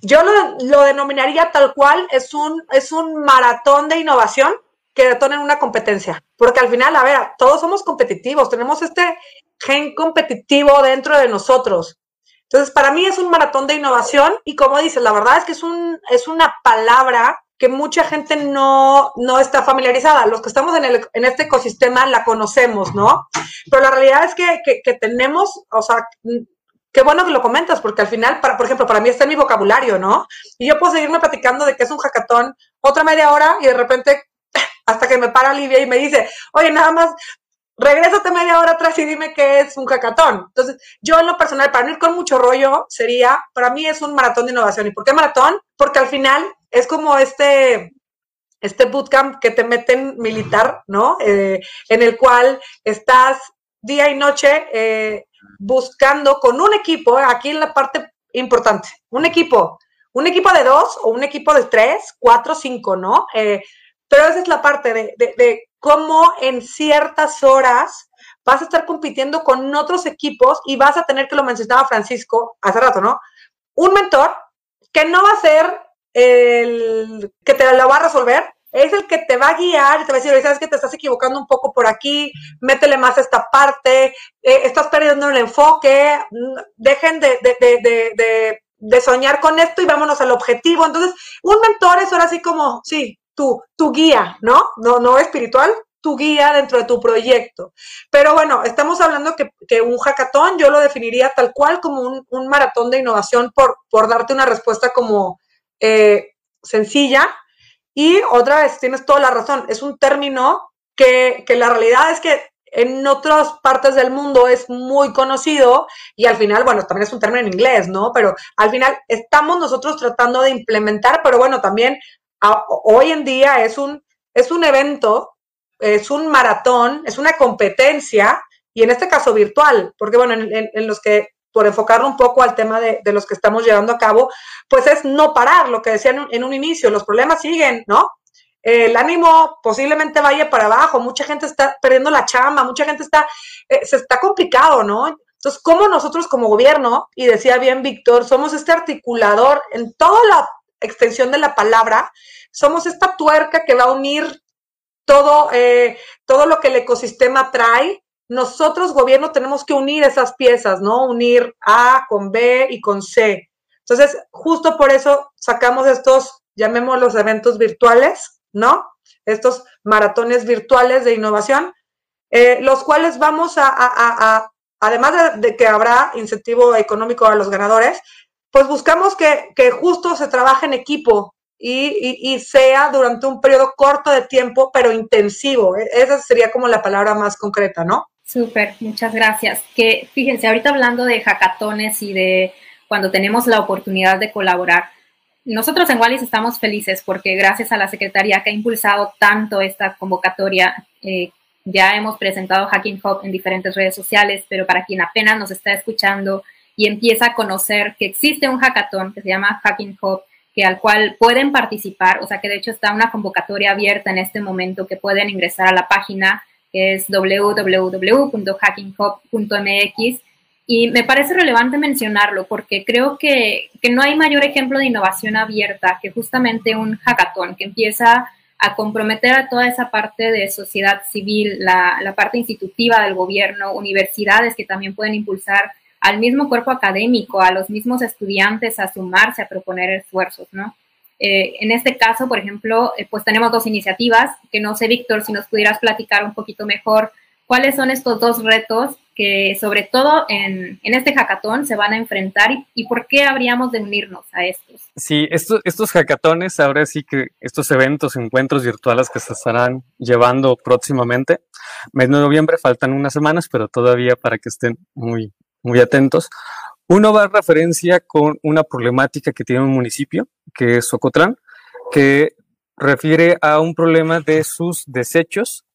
Yo lo, denominaría tal cual, es un, es un maratón de innovación que detonen una competencia. Porque al final, a ver, todos somos competitivos, tenemos este gen competitivo dentro de nosotros. Entonces, para mí es un maratón de innovación y como dices, la verdad es que es, un, es una palabra que mucha gente no, no está familiarizada. Los que estamos en, el, en este ecosistema la conocemos, ¿no? Pero la realidad es que, que, que tenemos, o sea, qué bueno que lo comentas, porque al final, para, por ejemplo, para mí está en mi vocabulario, ¿no? Y yo puedo seguirme platicando de qué es un hackathon otra media hora y de repente, hasta que me para Livia y me dice, oye, nada más, regrésate media hora atrás y dime qué es un hackathon. Entonces, yo en lo personal, para no ir con mucho rollo, sería, para mí es un maratón de innovación. ¿Y por qué maratón? Porque al final es como este, este bootcamp que te meten militar, ¿no? Eh, en el cual estás día y noche eh, buscando con un equipo, aquí en la parte importante, un equipo, un equipo de dos o un equipo de tres, cuatro, cinco, ¿no? Eh, pero esa es la parte de, cómo en ciertas horas vas a estar compitiendo con otros equipos y vas a tener, que lo mencionaba Francisco hace rato, ¿no? Un mentor que no va a ser el que te lo va a resolver, es el que te va a guiar te va a decir, sabes que te estás equivocando un poco por aquí, métele más a esta parte, eh, estás perdiendo el enfoque, mm, dejen de, de, de, de, soñar con esto y vámonos al objetivo. Entonces, un mentor es ahora así como, sí, tu, tu guía, ¿no? No, no espiritual, tu guía dentro de tu proyecto. Pero bueno, estamos hablando que, que un hackathon yo lo definiría tal cual como un, un maratón de innovación por, por darte una respuesta como eh, sencilla, y otra vez, tienes toda la razón, es un término que, que la realidad es que en otras partes del mundo es muy conocido y al final, bueno, también es un término en inglés, ¿no? Pero al final estamos nosotros tratando de implementar, pero bueno, también hoy en día es un, es un evento, es un maratón, es una competencia y en este caso virtual, porque bueno, en, los que por enfocarlo un poco al tema de, los que estamos llevando a cabo, pues es no parar, lo que decían en un inicio, los problemas siguen, ¿no? El ánimo posiblemente vaya para abajo, mucha gente está perdiendo la chamba, mucha gente está, eh, se está complicado, ¿no? Entonces, ¿cómo nosotros como gobierno, y decía bien Víctor, somos este articulador en toda la extensión de la palabra, somos esta tuerca que va a unir todo, eh, todo lo que el ecosistema trae nosotros, gobierno, tenemos que unir esas piezas, ¿no? Unir A con B y con C. Entonces, justo por eso sacamos estos, llamémoslos eventos virtuales, ¿no? Estos maratones virtuales de innovación, eh, los cuales vamos a, además de, que habrá incentivo económico a los ganadores, pues buscamos que, justo se trabaje en equipo y, y, sea durante un periodo corto de tiempo, pero intensivo. E, esa sería como la palabra más concreta, ¿no? Súper, muchas gracias. Que fíjense, ahorita hablando de hackatones y de cuando tenemos la oportunidad de colaborar, nosotros en Wallis estamos felices porque gracias a la Secretaría que ha impulsado tanto esta convocatoria, eh, ya hemos presentado Hacking Hub en diferentes redes sociales, pero para quien apenas nos está escuchando y empieza a conocer que existe un hackathon que se llama Hacking Hub, que al cual pueden participar, o sea que de hecho está una convocatoria abierta en este momento que pueden ingresar a la página que es www.hackinghub.mx. Y me parece relevante mencionarlo porque creo que, no hay mayor ejemplo de innovación abierta que justamente un hackathon que empieza a comprometer a toda esa parte de sociedad civil, la, la, parte institutiva del gobierno, universidades que también pueden impulsar al mismo cuerpo académico, a los mismos estudiantes a sumarse a proponer esfuerzos, ¿no? Eh, en este caso, por ejemplo, eh, pues tenemos dos iniciativas, que no sé, Víctor, si nos pudieras platicar un poquito mejor cuáles son estos dos retos que sobre todo en, este hackathon se van a enfrentar y, por qué habríamos de unirnos a estos. Sí, estos, estos hackatones, ahora sí que estos eventos, encuentros virtuales que se estarán llevando próximamente, mes de noviembre, faltan unas semanas, pero todavía para que estén muy, muy atentos. Uno va a referencia con una problemática que tiene un municipio, que es Socotlán, que refiere a un problema de sus desechos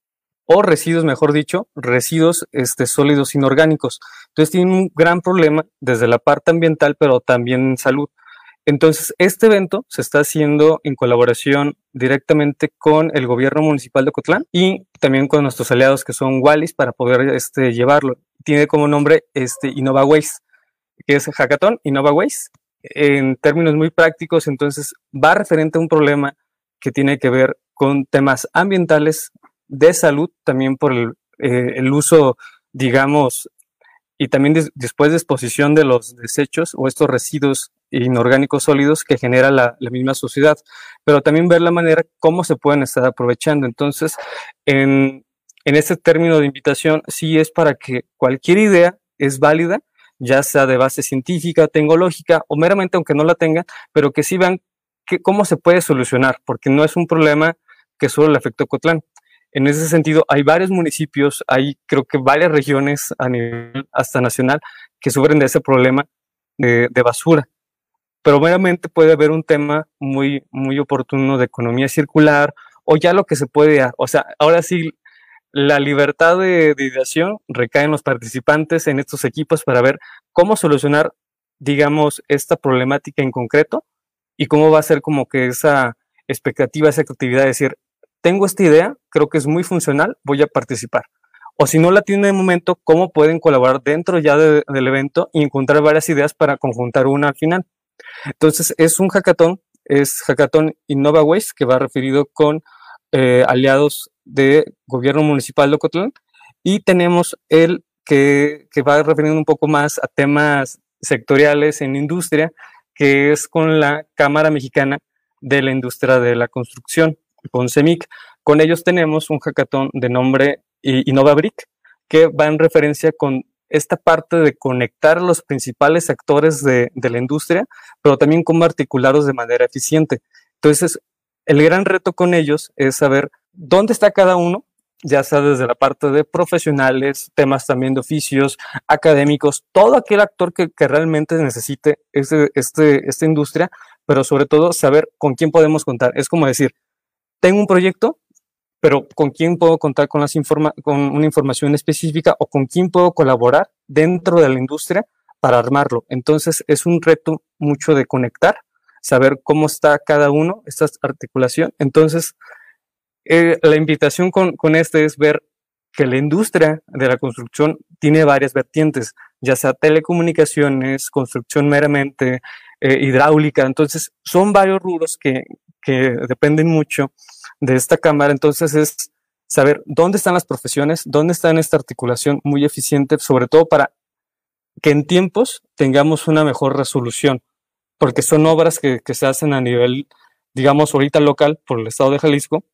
o residuos, mejor dicho, residuos este, sólidos inorgánicos. Entonces tiene un gran problema desde la parte ambiental, pero también en salud. Entonces, este evento se está haciendo en colaboración directamente con el gobierno municipal de Cotlán y también con nuestros aliados que son Wallis para poder este, llevarlo. Tiene como nombre este, Innova Waste, que es Hackathon Innova Waste. En términos muy prácticos, entonces va referente a un problema que tiene que ver con temas ambientales, de salud, también por el, eh, uso, digamos, y también después de exposición de los desechos o estos residuos inorgánicos sólidos que genera la, misma sociedad, pero también ver la manera cómo se pueden estar aprovechando. Entonces, en, en este término de invitación, sí es para que cualquier idea es válida, ya sea de base científica, tecnológica o meramente aunque no la tengan, pero que sí vean que, cómo se puede solucionar, porque no es un problema que solo le afectó a Cotlán. En ese sentido, hay varios municipios, hay creo que varias regiones a nivel hasta nacional que sufren de ese problema de, basura. Pero meramente puede haber un tema muy, muy oportuno de economía circular o ya lo que se puede, o sea, ahora sí, la libertad de, de ideación recae en los participantes en estos equipos para ver cómo solucionar, digamos, esta problemática en concreto y cómo va a ser como que esa expectativa, esa actividad de decir, tengo esta idea, creo que es muy funcional, voy a participar. O si no la tienen de momento, cómo pueden colaborar dentro ya del evento y encontrar varias ideas para conjuntar una al final. Entonces, es un hackathon, es Hackathon Innova Waste, que va referido con eh, aliados de gobierno municipal de Ocotlán. Y tenemos el que, va refiriendo un poco más a temas sectoriales en industria, que es con la Cámara Mexicana de la Industria de la Construcción con CEMIC. Con ellos tenemos un hackathon de nombre InnovaBrick, que va en referencia con esta parte de conectar los principales actores de, la industria, pero también cómo articularlos de manera eficiente. Entonces, el gran reto con ellos es saber dónde está cada uno, ya sea desde la parte de profesionales, temas también de oficios, académicos, todo aquel actor que, realmente necesite este, este, esta industria, pero sobre todo saber con quién podemos contar. Es como decir, tengo un proyecto, pero ¿con quién puedo contar con, las con una información específica o con quién puedo colaborar dentro de la industria para armarlo? Entonces es un reto mucho de conectar, saber cómo está cada uno, esta articulación. Entonces, eh, la invitación con, con este es ver que la industria de la construcción tiene varias vertientes, ya sea telecomunicaciones, construcción meramente, eh, hidráulica. Entonces, son varios rubros que, que dependen mucho de esta cámara. Entonces es saber dónde están las profesiones, dónde está esta articulación muy eficiente, sobre todo para que en tiempos tengamos una mejor resolución, porque son obras que, se hacen a nivel, digamos, ahorita local por el estado de Jalisco,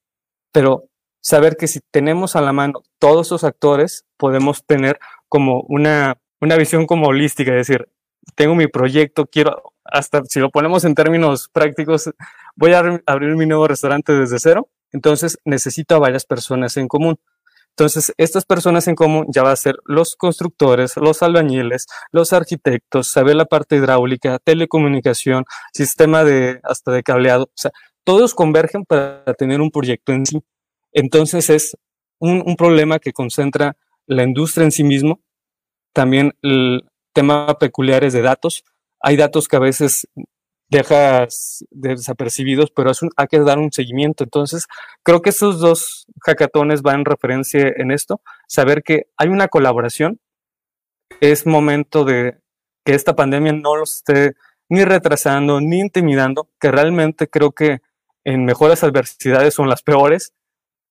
pero saber que si tenemos a la mano todos esos actores, podemos tener como una, una visión como holística, es decir, tengo mi proyecto, quiero hasta si lo ponemos en términos prácticos, voy a abrir mi nuevo restaurante desde cero, entonces necesito a varias personas en común. Entonces, estas personas en común ya va a ser los constructores, los albañiles, los arquitectos, saber la parte hidráulica, telecomunicación, sistema de hasta de cableado, o sea, todos convergen para tener un proyecto en sí. Entonces es un, un problema que concentra la industria en sí mismo, también el tema peculiares de datos, hay datos que a veces dejas desapercibidos, pero es hay que dar un seguimiento. Entonces, creo que estos dos hackatones van en referencia en esto, saber que hay una colaboración, es momento de que esta pandemia no los esté ni retrasando ni intimidando, que realmente creo que en mejores adversidades son las peores.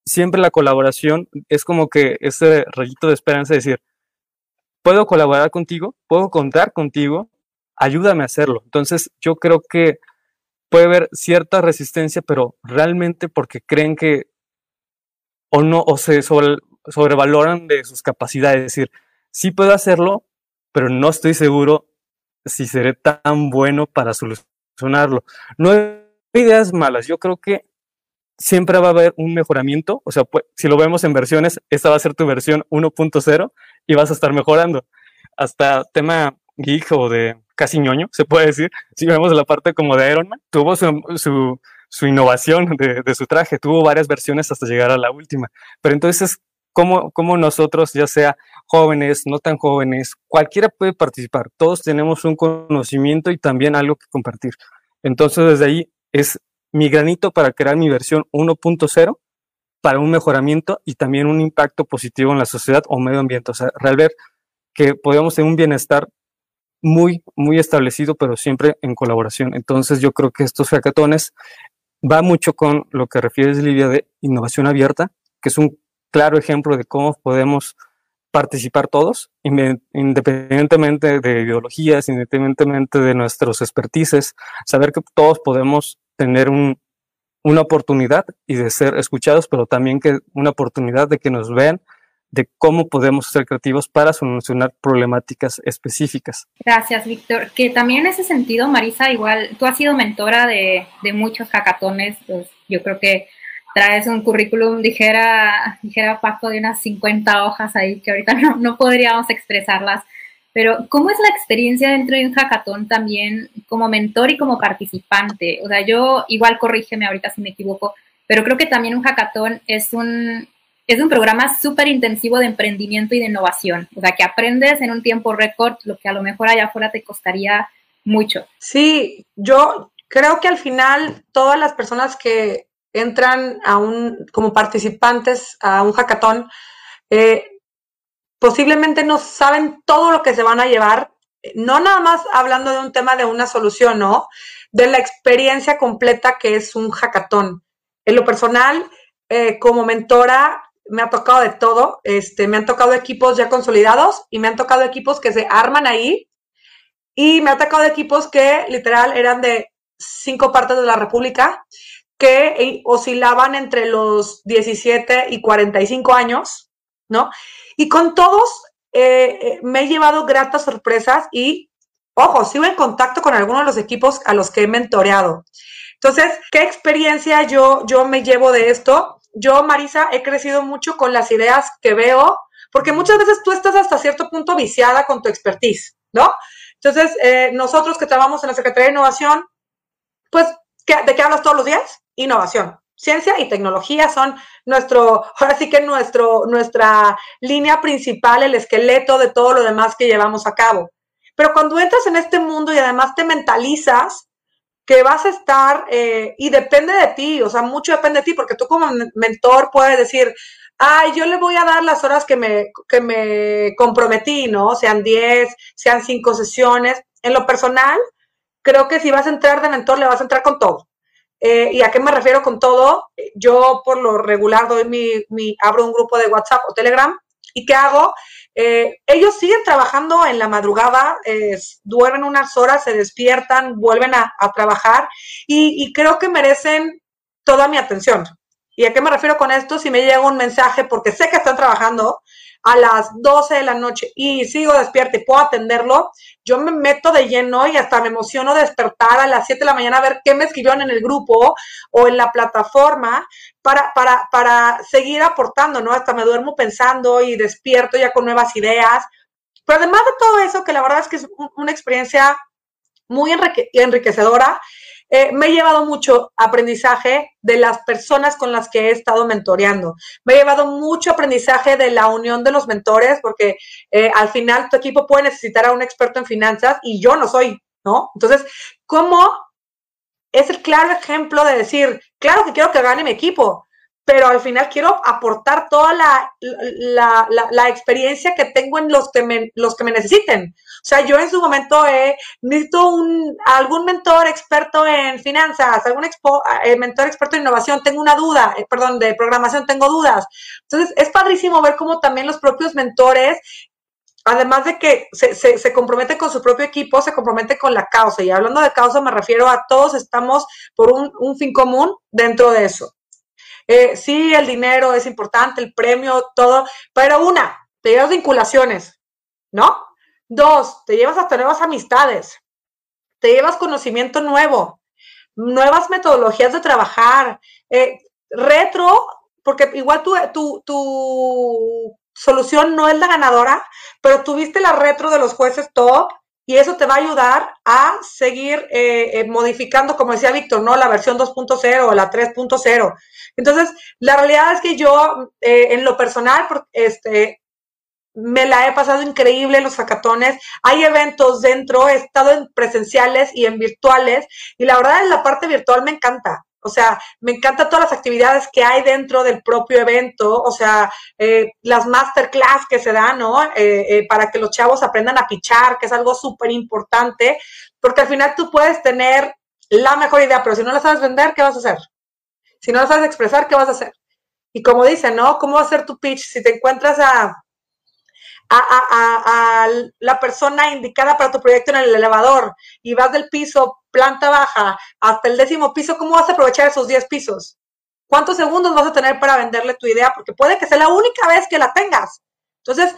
Siempre la colaboración es como que ese rayito de esperanza, de decir, puedo colaborar contigo, puedo contar contigo, ayúdame a hacerlo. Entonces, yo creo que puede haber cierta resistencia, pero realmente porque creen que o no, o se sobrevaloran de sus capacidades. Es decir, sí puedo hacerlo, pero no estoy seguro si seré tan bueno para solucionarlo. No hay ideas malas, yo creo que siempre va a haber un mejoramiento, o sea, pues, si lo vemos en versiones, esta va a ser tu versión 1.0 y vas a estar mejorando. Hasta tema geek o de casi ñoño, se puede decir, si vemos la parte como de Iron Man, tuvo su, su, innovación de, de, su traje, tuvo varias versiones hasta llegar a la última. Pero entonces, ¿cómo, cómo nosotros, ya sea jóvenes, no tan jóvenes, cualquiera puede participar, todos tenemos un conocimiento y también algo que compartir. Entonces, desde ahí es mi granito para crear mi versión 1.0 para un mejoramiento y también un impacto positivo en la sociedad o medio ambiente. O sea, ver que podemos tener un bienestar muy, muy establecido, pero siempre en colaboración. Entonces yo creo que estos hackatones va mucho con lo que refieres, Livia, de innovación abierta, que es un claro ejemplo de cómo podemos participar todos, independientemente de ideologías, independientemente de nuestros expertices, saber que todos podemos tener un, una oportunidad y de ser escuchados, pero también que una oportunidad de que nos vean de cómo podemos ser creativos para solucionar problemáticas específicas. Gracias, Víctor. Que también en ese sentido, Marisa, igual tú has sido mentora de, de muchos hackatones, pues yo creo que traes un currículum, dijera, dijera Paco, de unas 50 hojas ahí que ahorita no, no podríamos expresarlas pero, ¿cómo es la experiencia dentro de un hackathon también como mentor y como participante? O sea, yo igual corrígeme ahorita si me equivoco, pero creo que también un hackathon es un, es un programa súper intensivo de emprendimiento y de innovación. O sea, que aprendes en un tiempo récord lo que a lo mejor allá afuera te costaría mucho. Sí, yo creo que al final todas las personas que entran a un, como participantes a un hackathon, eh, posiblemente no saben todo lo que se van a llevar, no nada más hablando de un tema de una solución, ¿no? De la experiencia completa que es un hackathon. En lo personal, eh, como mentora, me ha tocado de todo. Este, me han tocado equipos ya consolidados y me han tocado equipos que se arman ahí. Y me ha tocado equipos que literal eran de cinco partes de la República que eh, oscilaban entre los 17 y 45 años, ¿no? Y con todos eh, eh, me he llevado gratas sorpresas y, ojo, sigo en contacto con algunos de los equipos a los que he mentoreado. Entonces, ¿qué experiencia yo, yo me llevo de esto? Yo, Marisa, he crecido mucho con las ideas que veo, porque muchas veces tú estás hasta cierto punto viciada con tu expertise, ¿no? Entonces, eh, nosotros que trabajamos en la Secretaría de Innovación, pues, ¿de qué hablas todos los días? Innovación ciencia y tecnología son nuestro, ahora sí que nuestro, nuestra línea principal, el esqueleto de todo lo demás que llevamos a cabo. Pero cuando entras en este mundo y además te mentalizas que vas a estar, eh, y depende de ti, o sea, mucho depende de ti, porque tú como mentor puedes decir, ay, yo le voy a dar las horas que me, que me comprometí, ¿no? Sean 10, sean 5 sesiones. En lo personal, creo que si vas a entrar de mentor, le vas a entrar con todo. Eh, ¿Y a qué me refiero con todo? Yo por lo regular doy mi, abro un grupo de WhatsApp o Telegram y ¿qué hago? Eh, ellos siguen trabajando en la madrugada, duermen unas horas, se despiertan, vuelven a, trabajar y, y, creo que merecen toda mi atención. ¿Y a qué me refiero con esto? Si me llega un mensaje, porque sé que están trabajando, a las 12 de la noche y sigo despierta y puedo atenderlo, yo me meto de lleno y hasta me emociono despertar a las 7 de la mañana a ver qué me escribieron en el grupo o en la plataforma para, para, para seguir aportando, ¿no? Hasta me duermo pensando y despierto ya con nuevas ideas. Pero además de todo eso, que la verdad es que es una experiencia muy enriquecedora eh, me he llevado mucho aprendizaje de las personas con las que he estado mentoreando. Me he llevado mucho aprendizaje de la unión de los mentores, porque eh, al final tu equipo puede necesitar a un experto en finanzas y yo no soy, ¿no? Entonces, ¿cómo es el claro ejemplo de decir, claro que quiero que gane mi equipo, pero al final quiero aportar toda la, la, experiencia que tengo en los que, me, los que me necesiten. O sea, yo en su momento he, necesito un, algún mentor experto en finanzas, algún expo, eh, mentor experto en innovación, tengo una duda, eh, perdón, de programación, tengo dudas. Entonces, es padrísimo ver cómo también los propios mentores además de que se, se, compromete con su propio equipo, se compromete con la causa. Y hablando de causa, me refiero a todos estamos por un, fin común dentro de eso. Eh, sí, el dinero es importante, el premio, todo, pero una, te llevas vinculaciones, ¿no? Dos, te llevas hasta nuevas amistades, te llevas conocimiento nuevo, nuevas metodologías de trabajar, eh, retro, porque igual tu, tu, tu solución no es la ganadora, pero tuviste la retro de los jueces top y eso te va a ayudar a seguir eh, eh, modificando, como decía Víctor, ¿no? La versión 2.0 o la 3.0. Entonces, la realidad es que yo, eh, en lo personal, este, me la he pasado increíble en los hackatones. Hay eventos dentro, he estado en presenciales y en virtuales, y la verdad, en la parte virtual me encanta. O sea, me encantan todas las actividades que hay dentro del propio evento, o sea, eh, las masterclass que se dan, ¿no? Eh, eh, para que los chavos aprendan a pichar, que es algo súper importante, porque al final tú puedes tener la mejor idea, pero si no la sabes vender, ¿qué vas a hacer? Si no la sabes expresar, ¿qué vas a hacer? Y como dicen, ¿no? ¿Cómo va a ser tu pitch si te encuentras a a, la persona indicada para tu proyecto en el elevador y vas del piso, planta baja, hasta el décimo piso, ¿cómo vas a aprovechar esos 10 pisos? ¿Cuántos segundos vas a tener para venderle tu idea? Porque puede que sea la única vez que la tengas. Entonces,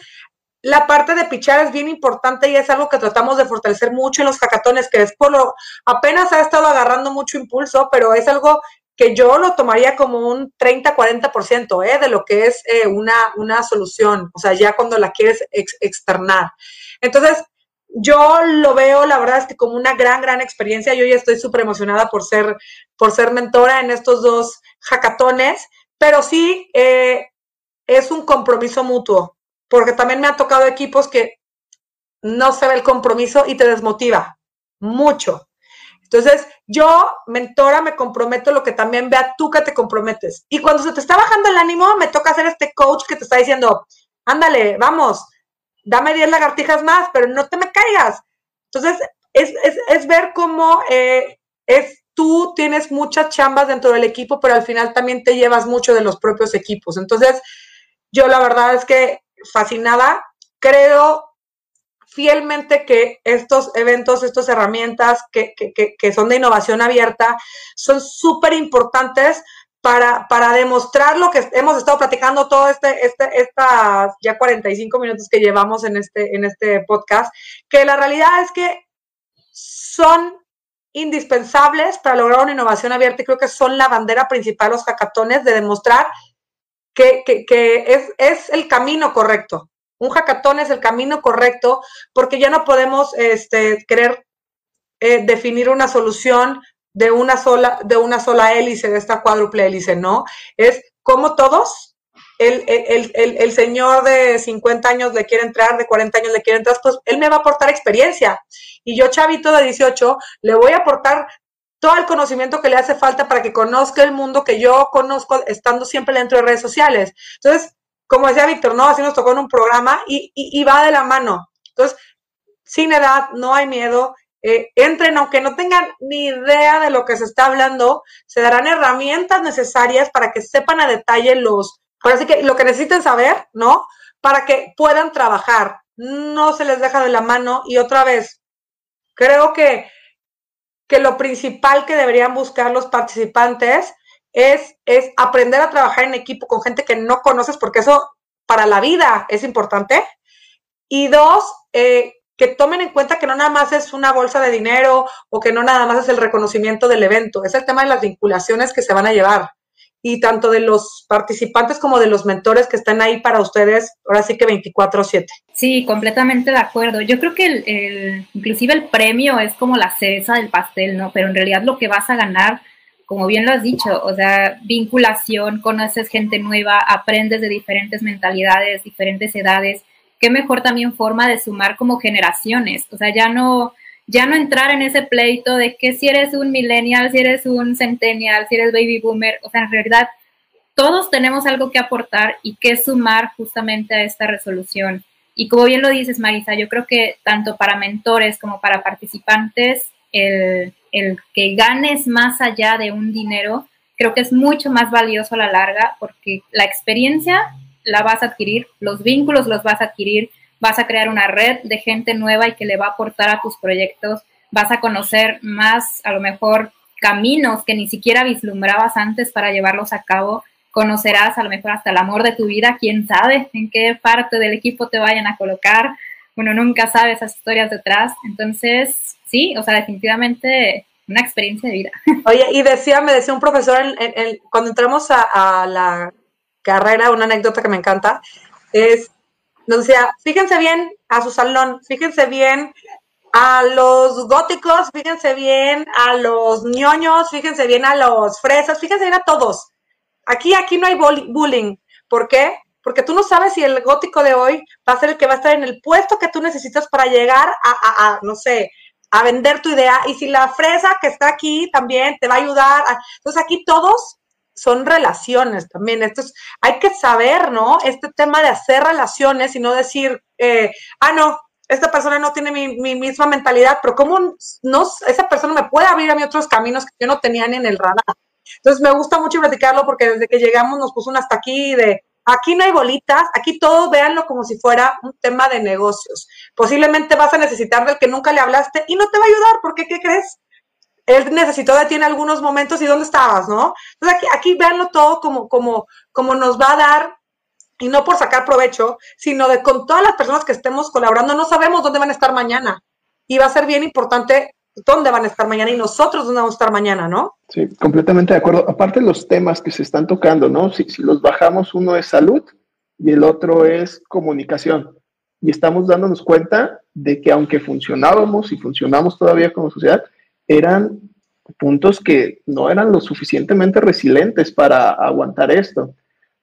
la parte de pichar es bien importante y es algo que tratamos de fortalecer mucho en los hackatones, que es por lo, apenas ha estado agarrando mucho impulso, pero es algo que yo lo tomaría como un 30-40% ¿eh? de lo que es eh, una, una solución, o sea, ya cuando la quieres externar. Entonces, yo lo veo, la verdad es que como una gran, gran experiencia. Yo ya estoy súper emocionada por ser, por ser mentora en estos dos hackatones, pero sí eh, es un compromiso mutuo, porque también me han tocado equipos que no se ve el compromiso y te desmotiva mucho. Entonces, yo, mentora, me comprometo lo que también vea tú que te comprometes. Y cuando se te está bajando el ánimo, me toca hacer este coach que te está diciendo, ándale, vamos, dame 10 lagartijas más, pero no te me caigas. Entonces, es, ver cómo eh, es tú tienes muchas chambas dentro del equipo, pero al final también te llevas mucho de los propios equipos. Entonces, yo la verdad es que fascinada, creo fielmente que estos eventos, estas herramientas que, son de innovación abierta, son súper importantes para, para, demostrar lo que hemos estado platicando todo este, este, estas ya 45 minutos que llevamos en este, en este podcast, que la realidad es que son indispensables para lograr una innovación abierta y creo que son la bandera principal los hackatones de demostrar que, es, es el camino correcto. Un hackathon es el camino correcto porque ya no podemos este, querer eh, definir una solución de una sola, de una sola hélice, de esta cuádruple hélice, ¿no? Es como todos, el, el, señor de 50 años le quiere entrar, de 40 años le quiere entrar, pues él me va a aportar experiencia. Y yo, chavito de 18, le voy a aportar todo el conocimiento que le hace falta para que conozca el mundo que yo conozco estando siempre dentro de redes sociales. Entonces, como decía Víctor, ¿no? Así nos tocó en un programa y, va de la mano. Entonces, sin edad, no hay miedo. Eh, entren, aunque no tengan ni idea de lo que se está hablando, se darán herramientas necesarias para que sepan a detalle los, así que lo que necesiten saber, ¿no? Para que puedan trabajar. No se les deja de la mano. Y otra vez, creo que, que lo principal que deberían buscar los participantes es, es aprender a trabajar en equipo con gente que no conoces, porque eso para la vida es importante. Y dos, eh, que tomen en cuenta que no nada más es una bolsa de dinero o que no nada más es el reconocimiento del evento, es el tema de las vinculaciones que se van a llevar. Y tanto de los participantes como de los mentores que están ahí para ustedes, ahora sí que 24/7. Sí, completamente de acuerdo. Yo creo que el, inclusive el premio es como la cereza del pastel, ¿no? Pero en realidad lo que vas a ganar como bien lo has dicho, o sea, vinculación, conoces gente nueva, aprendes de diferentes mentalidades, diferentes edades. Qué mejor también forma de sumar como generaciones, o sea, ya no ya no entrar en ese pleito de que si eres un millennial, si eres un centennial, si eres baby boomer, o sea, en realidad todos tenemos algo que aportar y que sumar justamente a esta resolución. Y como bien lo dices, Marisa, yo creo que tanto para mentores como para participantes, el, el que ganes más allá de un dinero, creo que es mucho más valioso a la larga porque la experiencia la vas a adquirir, los vínculos los vas a adquirir, vas a crear una red de gente nueva y que le va a aportar a tus proyectos, vas a conocer más, a lo mejor, caminos que ni siquiera vislumbrabas antes para llevarlos a cabo, conocerás a lo mejor hasta el amor de tu vida, quién sabe en qué parte del equipo te vayan a colocar, uno nunca sabe esas historias detrás, entonces sí, o sea, definitivamente una experiencia de vida. Oye, y decía, me decía un profesor, cuando entramos a, la carrera, una anécdota que me encanta, es, nos decía, fíjense bien a su salón, fíjense bien a los góticos, fíjense bien a los ñoños, fíjense bien a los fresas, fíjense bien a todos. Aquí, aquí no hay bullying. ¿Por qué? Porque tú no sabes si el gótico de hoy va a ser el que va a estar en el puesto que tú necesitas para llegar a, a no sé, a vender tu idea y si la fresa que está aquí también te va a ayudar. Entonces aquí todos son relaciones también. Esto es, hay que saber, ¿no? Este tema de hacer relaciones y no decir, eh, ah, no, esta persona no tiene mi, misma mentalidad, pero ¿cómo no, esa persona me puede abrir a mí otros caminos que yo no tenía ni en el radar? Entonces me gusta mucho platicarlo porque desde que llegamos nos puso un hasta aquí de Aquí no hay bolitas, aquí todo véanlo como si fuera un tema de negocios. Posiblemente vas a necesitar del que nunca le hablaste y no te va a ayudar, porque ¿qué crees? Él necesitó de ti en algunos momentos y dónde estabas, ¿no? Entonces aquí, aquí véanlo todo como, como, como nos va a dar, y no por sacar provecho, sino de con todas las personas que estemos colaborando, no sabemos dónde van a estar mañana. Y va a ser bien importante dónde van a estar mañana y nosotros dónde vamos a estar mañana, ¿no? Sí, completamente de acuerdo. Aparte los temas que se están tocando, ¿no? Si, si los bajamos, uno es salud y el otro es comunicación. Y estamos dándonos cuenta de que aunque funcionábamos y funcionamos todavía como sociedad, eran puntos que no eran lo suficientemente resilientes para aguantar esto.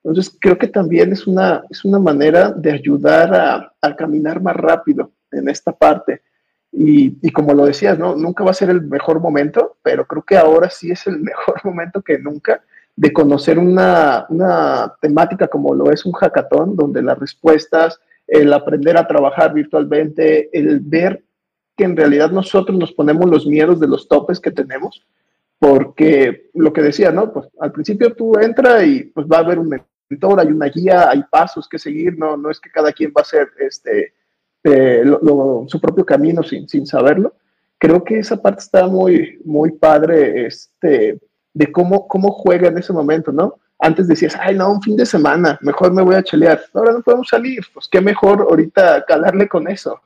Entonces, creo que también es una, es una manera de ayudar a, a caminar más rápido en esta parte y, como lo decías, ¿no? Nunca va a ser el mejor momento, pero creo que ahora sí es el *laughs* mejor momento que nunca de conocer una, una temática como lo es un hackathon, donde las respuestas, el aprender a trabajar virtualmente, el ver que en realidad nosotros nos ponemos los miedos de los topes que tenemos, porque lo que decía, ¿no? Pues al principio tú entras y pues va a haber un mentor, hay una guía, hay pasos que seguir, no, no es que cada quien va a ser este, eh, su propio camino sin, sin saberlo. Creo que esa parte está muy, muy padre este, de cómo, cómo juega en ese momento, ¿no? Antes decías, ay, no, un fin de semana, mejor me voy a chelear. Ahora no podemos salir, pues qué mejor ahorita calarle con eso.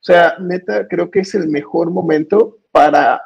O sea, neta, creo que es el mejor momento para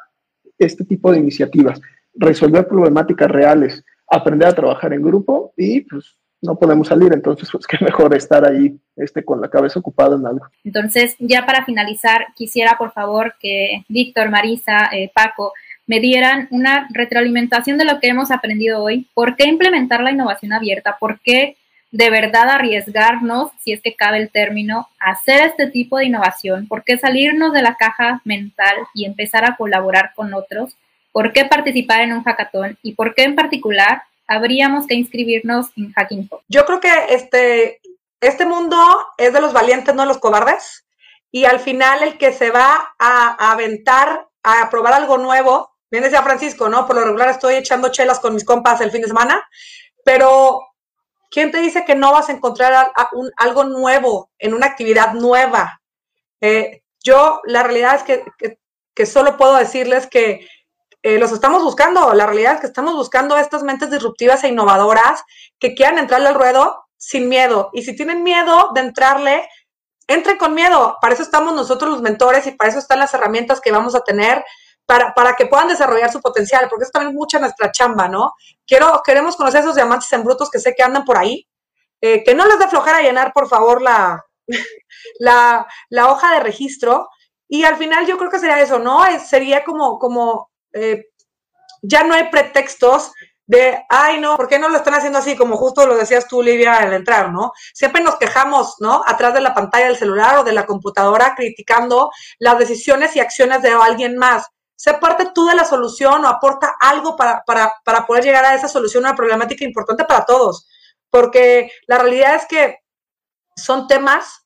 este tipo de iniciativas. Resolver problemáticas reales, aprender a trabajar en grupo y pues no podemos salir, entonces pues *laughs* qué mejor estar ahí este, con la cabeza ocupada en algo. Entonces, ya para finalizar, quisiera por favor que Víctor, Marisa, eh, Paco, me dieran una retroalimentación de lo que hemos aprendido hoy. ¿Por qué implementar la innovación abierta? ¿Por qué de verdad arriesgarnos, si es que cabe el término, hacer este tipo de innovación? ¿Por qué salirnos de la caja mental y empezar a colaborar con otros? ¿Por qué participar en un hackathon? ¿Y por qué en particular habríamos que inscribirnos en Hacking Yo creo que este, este mundo es de los valientes, no de los cobardes. Y al final el que se va a, aventar a probar algo nuevo, bien decía Francisco, ¿no? Por lo regular estoy echando chelas con mis compas el fin de semana, pero ¿quién te dice que no vas a encontrar algo nuevo en una actividad nueva? Eh, yo la realidad es que, que solo puedo decirles que eh, los estamos buscando. La realidad es que estamos buscando estas mentes disruptivas e innovadoras que quieran entrarle al ruedo sin miedo. Y si tienen miedo de entrarle, entren con miedo. Para eso estamos nosotros los mentores y para eso están las herramientas que vamos a tener para, para que puedan desarrollar su potencial, porque es también mucha nuestra chamba, ¿no? Quiero, queremos conocer esos diamantes en brutos que sé que andan por ahí. Eh, que no les dé flojera llenar, por favor, la, *laughs* la, la, hoja de registro. Y al final yo creo que sería eso, ¿no? sería como, como eh, ya no hay pretextos de, ay, no, ¿por qué no lo están haciendo así? Como justo lo decías tú, Olivia, al entrar, ¿no? Siempre nos quejamos, ¿no? Atrás de la pantalla del celular o de la computadora criticando las decisiones y acciones de alguien más. Sé parte tú de la solución o aporta algo para, para, para poder llegar a esa solución, una problemática importante para todos. Porque la realidad es que son temas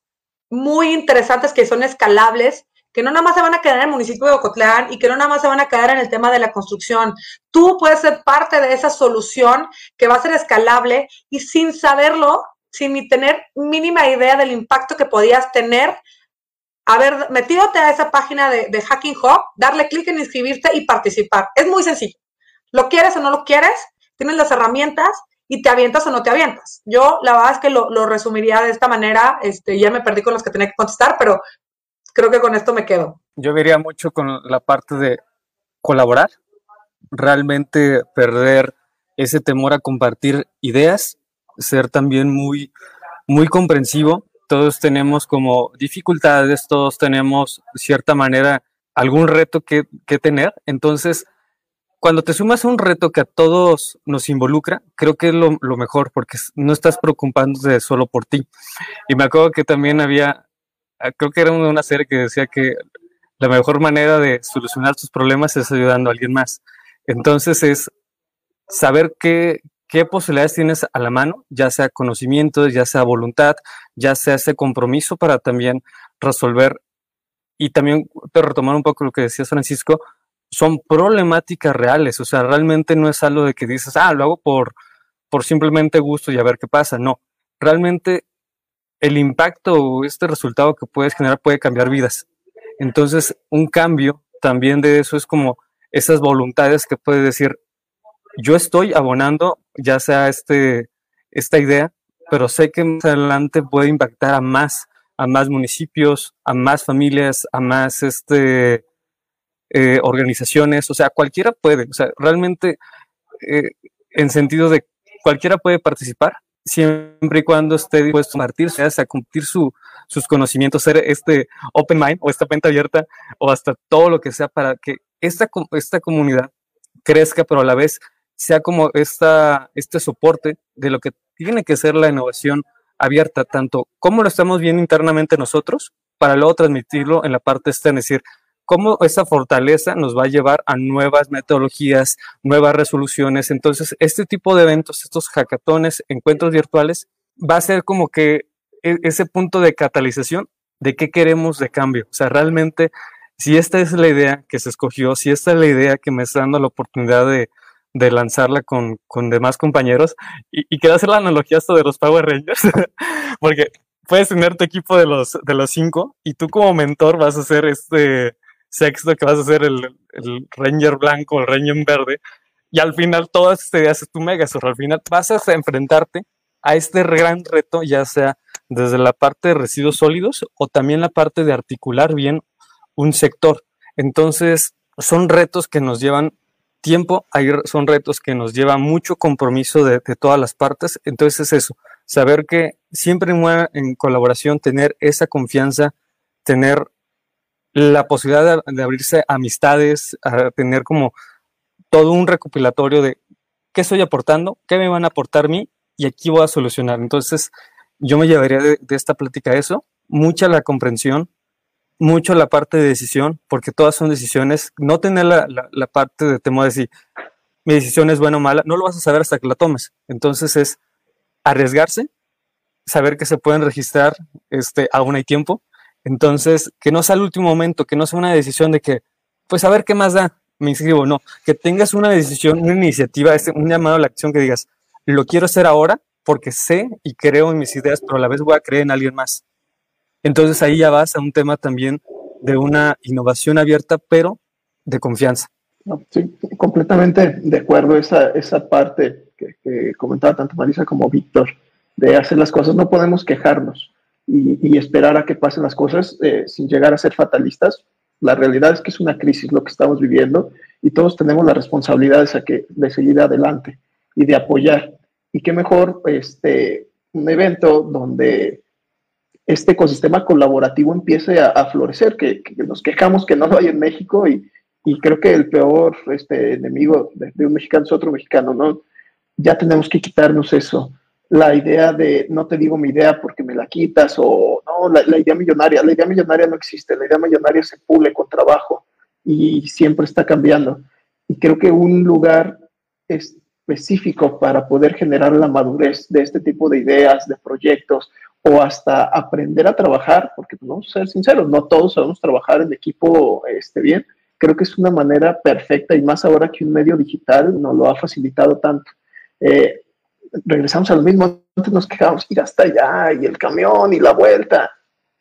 muy interesantes que son escalables que no nada más se van a quedar en el municipio de Ocotlán y que no nada más se van a quedar en el tema de la construcción. Tú puedes ser parte de esa solución que va a ser escalable y sin saberlo, sin ni tener mínima idea del impacto que podías tener haber metidote a esa página de, Hacking Hub, darle clic en inscribirte y participar. Es muy sencillo. Lo quieres o no lo quieres, tienes las herramientas y te avientas o no te avientas. Yo la verdad es que lo, resumiría de esta manera, este, ya me perdí con los que tenía que contestar, pero creo que con esto me quedo. Yo vería mucho con la parte de colaborar, realmente perder ese temor a compartir ideas, ser también muy, muy comprensivo. Todos tenemos como dificultades, todos tenemos de cierta manera algún reto que, que tener. Entonces, cuando te sumas a un reto que a todos nos involucra, creo que es lo, mejor porque no estás preocupándote solo por ti. Y me acuerdo que también había, ah, creo que era una serie que decía que la mejor manera de solucionar tus problemas es ayudando a alguien más. Entonces es saber qué, qué posibilidades tienes a la mano, ya sea conocimiento, ya sea voluntad, ya sea ese compromiso para también resolver. Y también te retomar un poco lo que decías, Francisco, son problemáticas reales, o sea, realmente no es algo de que dices, ah, lo hago por, por simplemente gusto y a ver qué pasa, no, realmente el impacto o este resultado que puedes generar puede cambiar vidas. Entonces, un cambio también de eso es como esas voluntades que puedes decir, yo estoy abonando ya sea este, esta idea, pero sé que más adelante puede impactar a más, a más municipios, a más familias, a más este, eh, organizaciones, o sea, cualquiera puede, o sea, realmente eh, en sentido de cualquiera puede participar, siempre y cuando esté dispuesto a compartirse, a compartir su, sus conocimientos, ser este open mind o esta mente abierta o hasta todo lo que sea para que esta, esta comunidad crezca, pero a la vez sea como esta, este soporte de lo que tiene que ser la innovación abierta, tanto como lo estamos viendo internamente nosotros, para luego transmitirlo en la parte externa, es decir, cómo esa fortaleza nos va a llevar a nuevas metodologías, nuevas resoluciones. Entonces, este tipo de eventos, estos hackatones, encuentros virtuales, va a ser como que e, ese punto de catalización de qué queremos de cambio. O sea, realmente, si esta es la idea que se escogió, si esta es la idea que me está dando la oportunidad de, lanzarla con, demás compañeros, y, y quiero hacer la analogía hasta de los Power Rangers, *laughs* porque puedes tener tu equipo de los, de los cinco y tú como mentor vas a ser este sexto que vas a ser el, Ranger blanco, el Ranger verde, y al final todas estas ideas es tu Megazord, al final vas a enfrentarte a este gran reto, ya sea desde la parte de residuos sólidos o también la parte de articular bien un sector. Entonces, son retos que nos llevan tiempo, son retos que nos llevan mucho compromiso de, de, todas las partes. Entonces es eso, saber que siempre en colaboración, tener esa confianza, tener la posibilidad de, abrirse amistades, a tener como todo un recopilatorio de qué estoy aportando, qué me van a aportar a mí y aquí voy a solucionar. Entonces, yo me llevaría de, esta plática eso, mucha la comprensión, mucho la parte de decisión, porque todas son decisiones, no tener la, la, parte de temor de decir, mi decisión es buena o mala, no lo vas a saber hasta que la tomes. Entonces es arriesgarse, saber que se pueden registrar, este, aún hay tiempo, entonces, que no sea el último momento, que no sea una decisión de que, pues a ver qué más da, me inscribo, no, que tengas una decisión, una iniciativa, este, un llamado a la acción que digas, lo quiero hacer ahora porque sé y creo en mis ideas, pero a la vez voy a creer en alguien más. Entonces ahí ya vas a un tema también de una innovación abierta, pero de confianza. sí, completamente de acuerdo esa, esa parte que, que comentaba tanto Marisa como Víctor, de hacer las cosas. No podemos quejarnos y, esperar a que pasen las cosas eh, sin llegar a ser fatalistas. La realidad es que es una crisis lo que estamos viviendo y todos tenemos la responsabilidad de, de seguir adelante y de apoyar. Y qué mejor este, un evento donde este ecosistema colaborativo empiece a, florecer, que, nos quejamos que no lo hay en México y, y creo que el peor este, enemigo de, de, un mexicano es otro mexicano, ¿no? Ya tenemos que quitarnos eso la idea de no te digo mi idea porque me la quitas o no, la, idea millonaria, la idea millonaria no existe, la idea millonaria se pule con trabajo y siempre está cambiando. Y creo que un lugar específico para poder generar la madurez de este tipo de ideas, de proyectos o hasta aprender a trabajar, porque pues, vamos a ser sinceros, no todos sabemos trabajar en equipo este, bien, creo que es una manera perfecta y más ahora que un medio digital nos lo ha facilitado tanto. Eh, regresamos a lo mismo. Antes nos quejábamos ir hasta allá y el camión y la vuelta.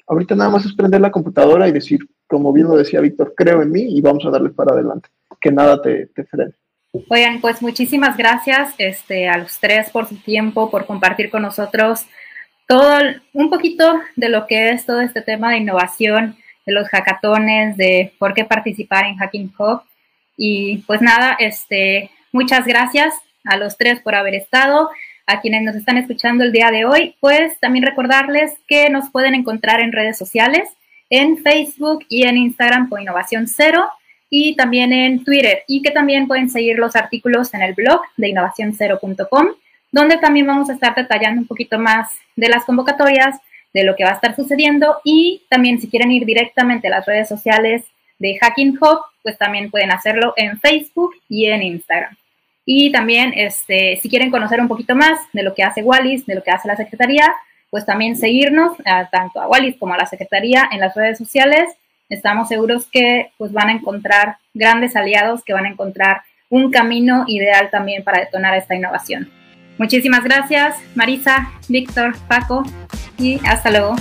Ahorita nada más es prender la computadora y decir, como bien lo decía Víctor, creo en mí y vamos a darle para adelante. Que nada te, te frene. Oigan, pues muchísimas gracias este, a los tres por su tiempo, por compartir con nosotros todo, un poquito de lo que es todo este tema de innovación, de los hackatones, de por qué participar en Hacking Hub. Y pues nada, este, muchas gracias a los tres por haber estado. A quienes nos están escuchando el día de hoy, pues también recordarles que nos pueden encontrar en redes sociales, en Facebook y en Instagram por Innovación Cero y también en Twitter y que también pueden seguir los artículos en el blog de innovacioncero.com, donde también vamos a estar detallando un poquito más de las convocatorias, de lo que va a estar sucediendo y también si quieren ir directamente a las redes sociales de Hacking Hub, pues también pueden hacerlo en Facebook y en Instagram. Y también, este, si quieren conocer un poquito más de lo que hace Wallis, de lo que hace la Secretaría, pues también seguirnos tanto a Wallis como a la Secretaría en las redes sociales estamos seguros que pues, van a encontrar grandes aliados, que van a encontrar un camino ideal también para detonar esta innovación. Muchísimas gracias, Marisa, Víctor, Paco, y hasta luego.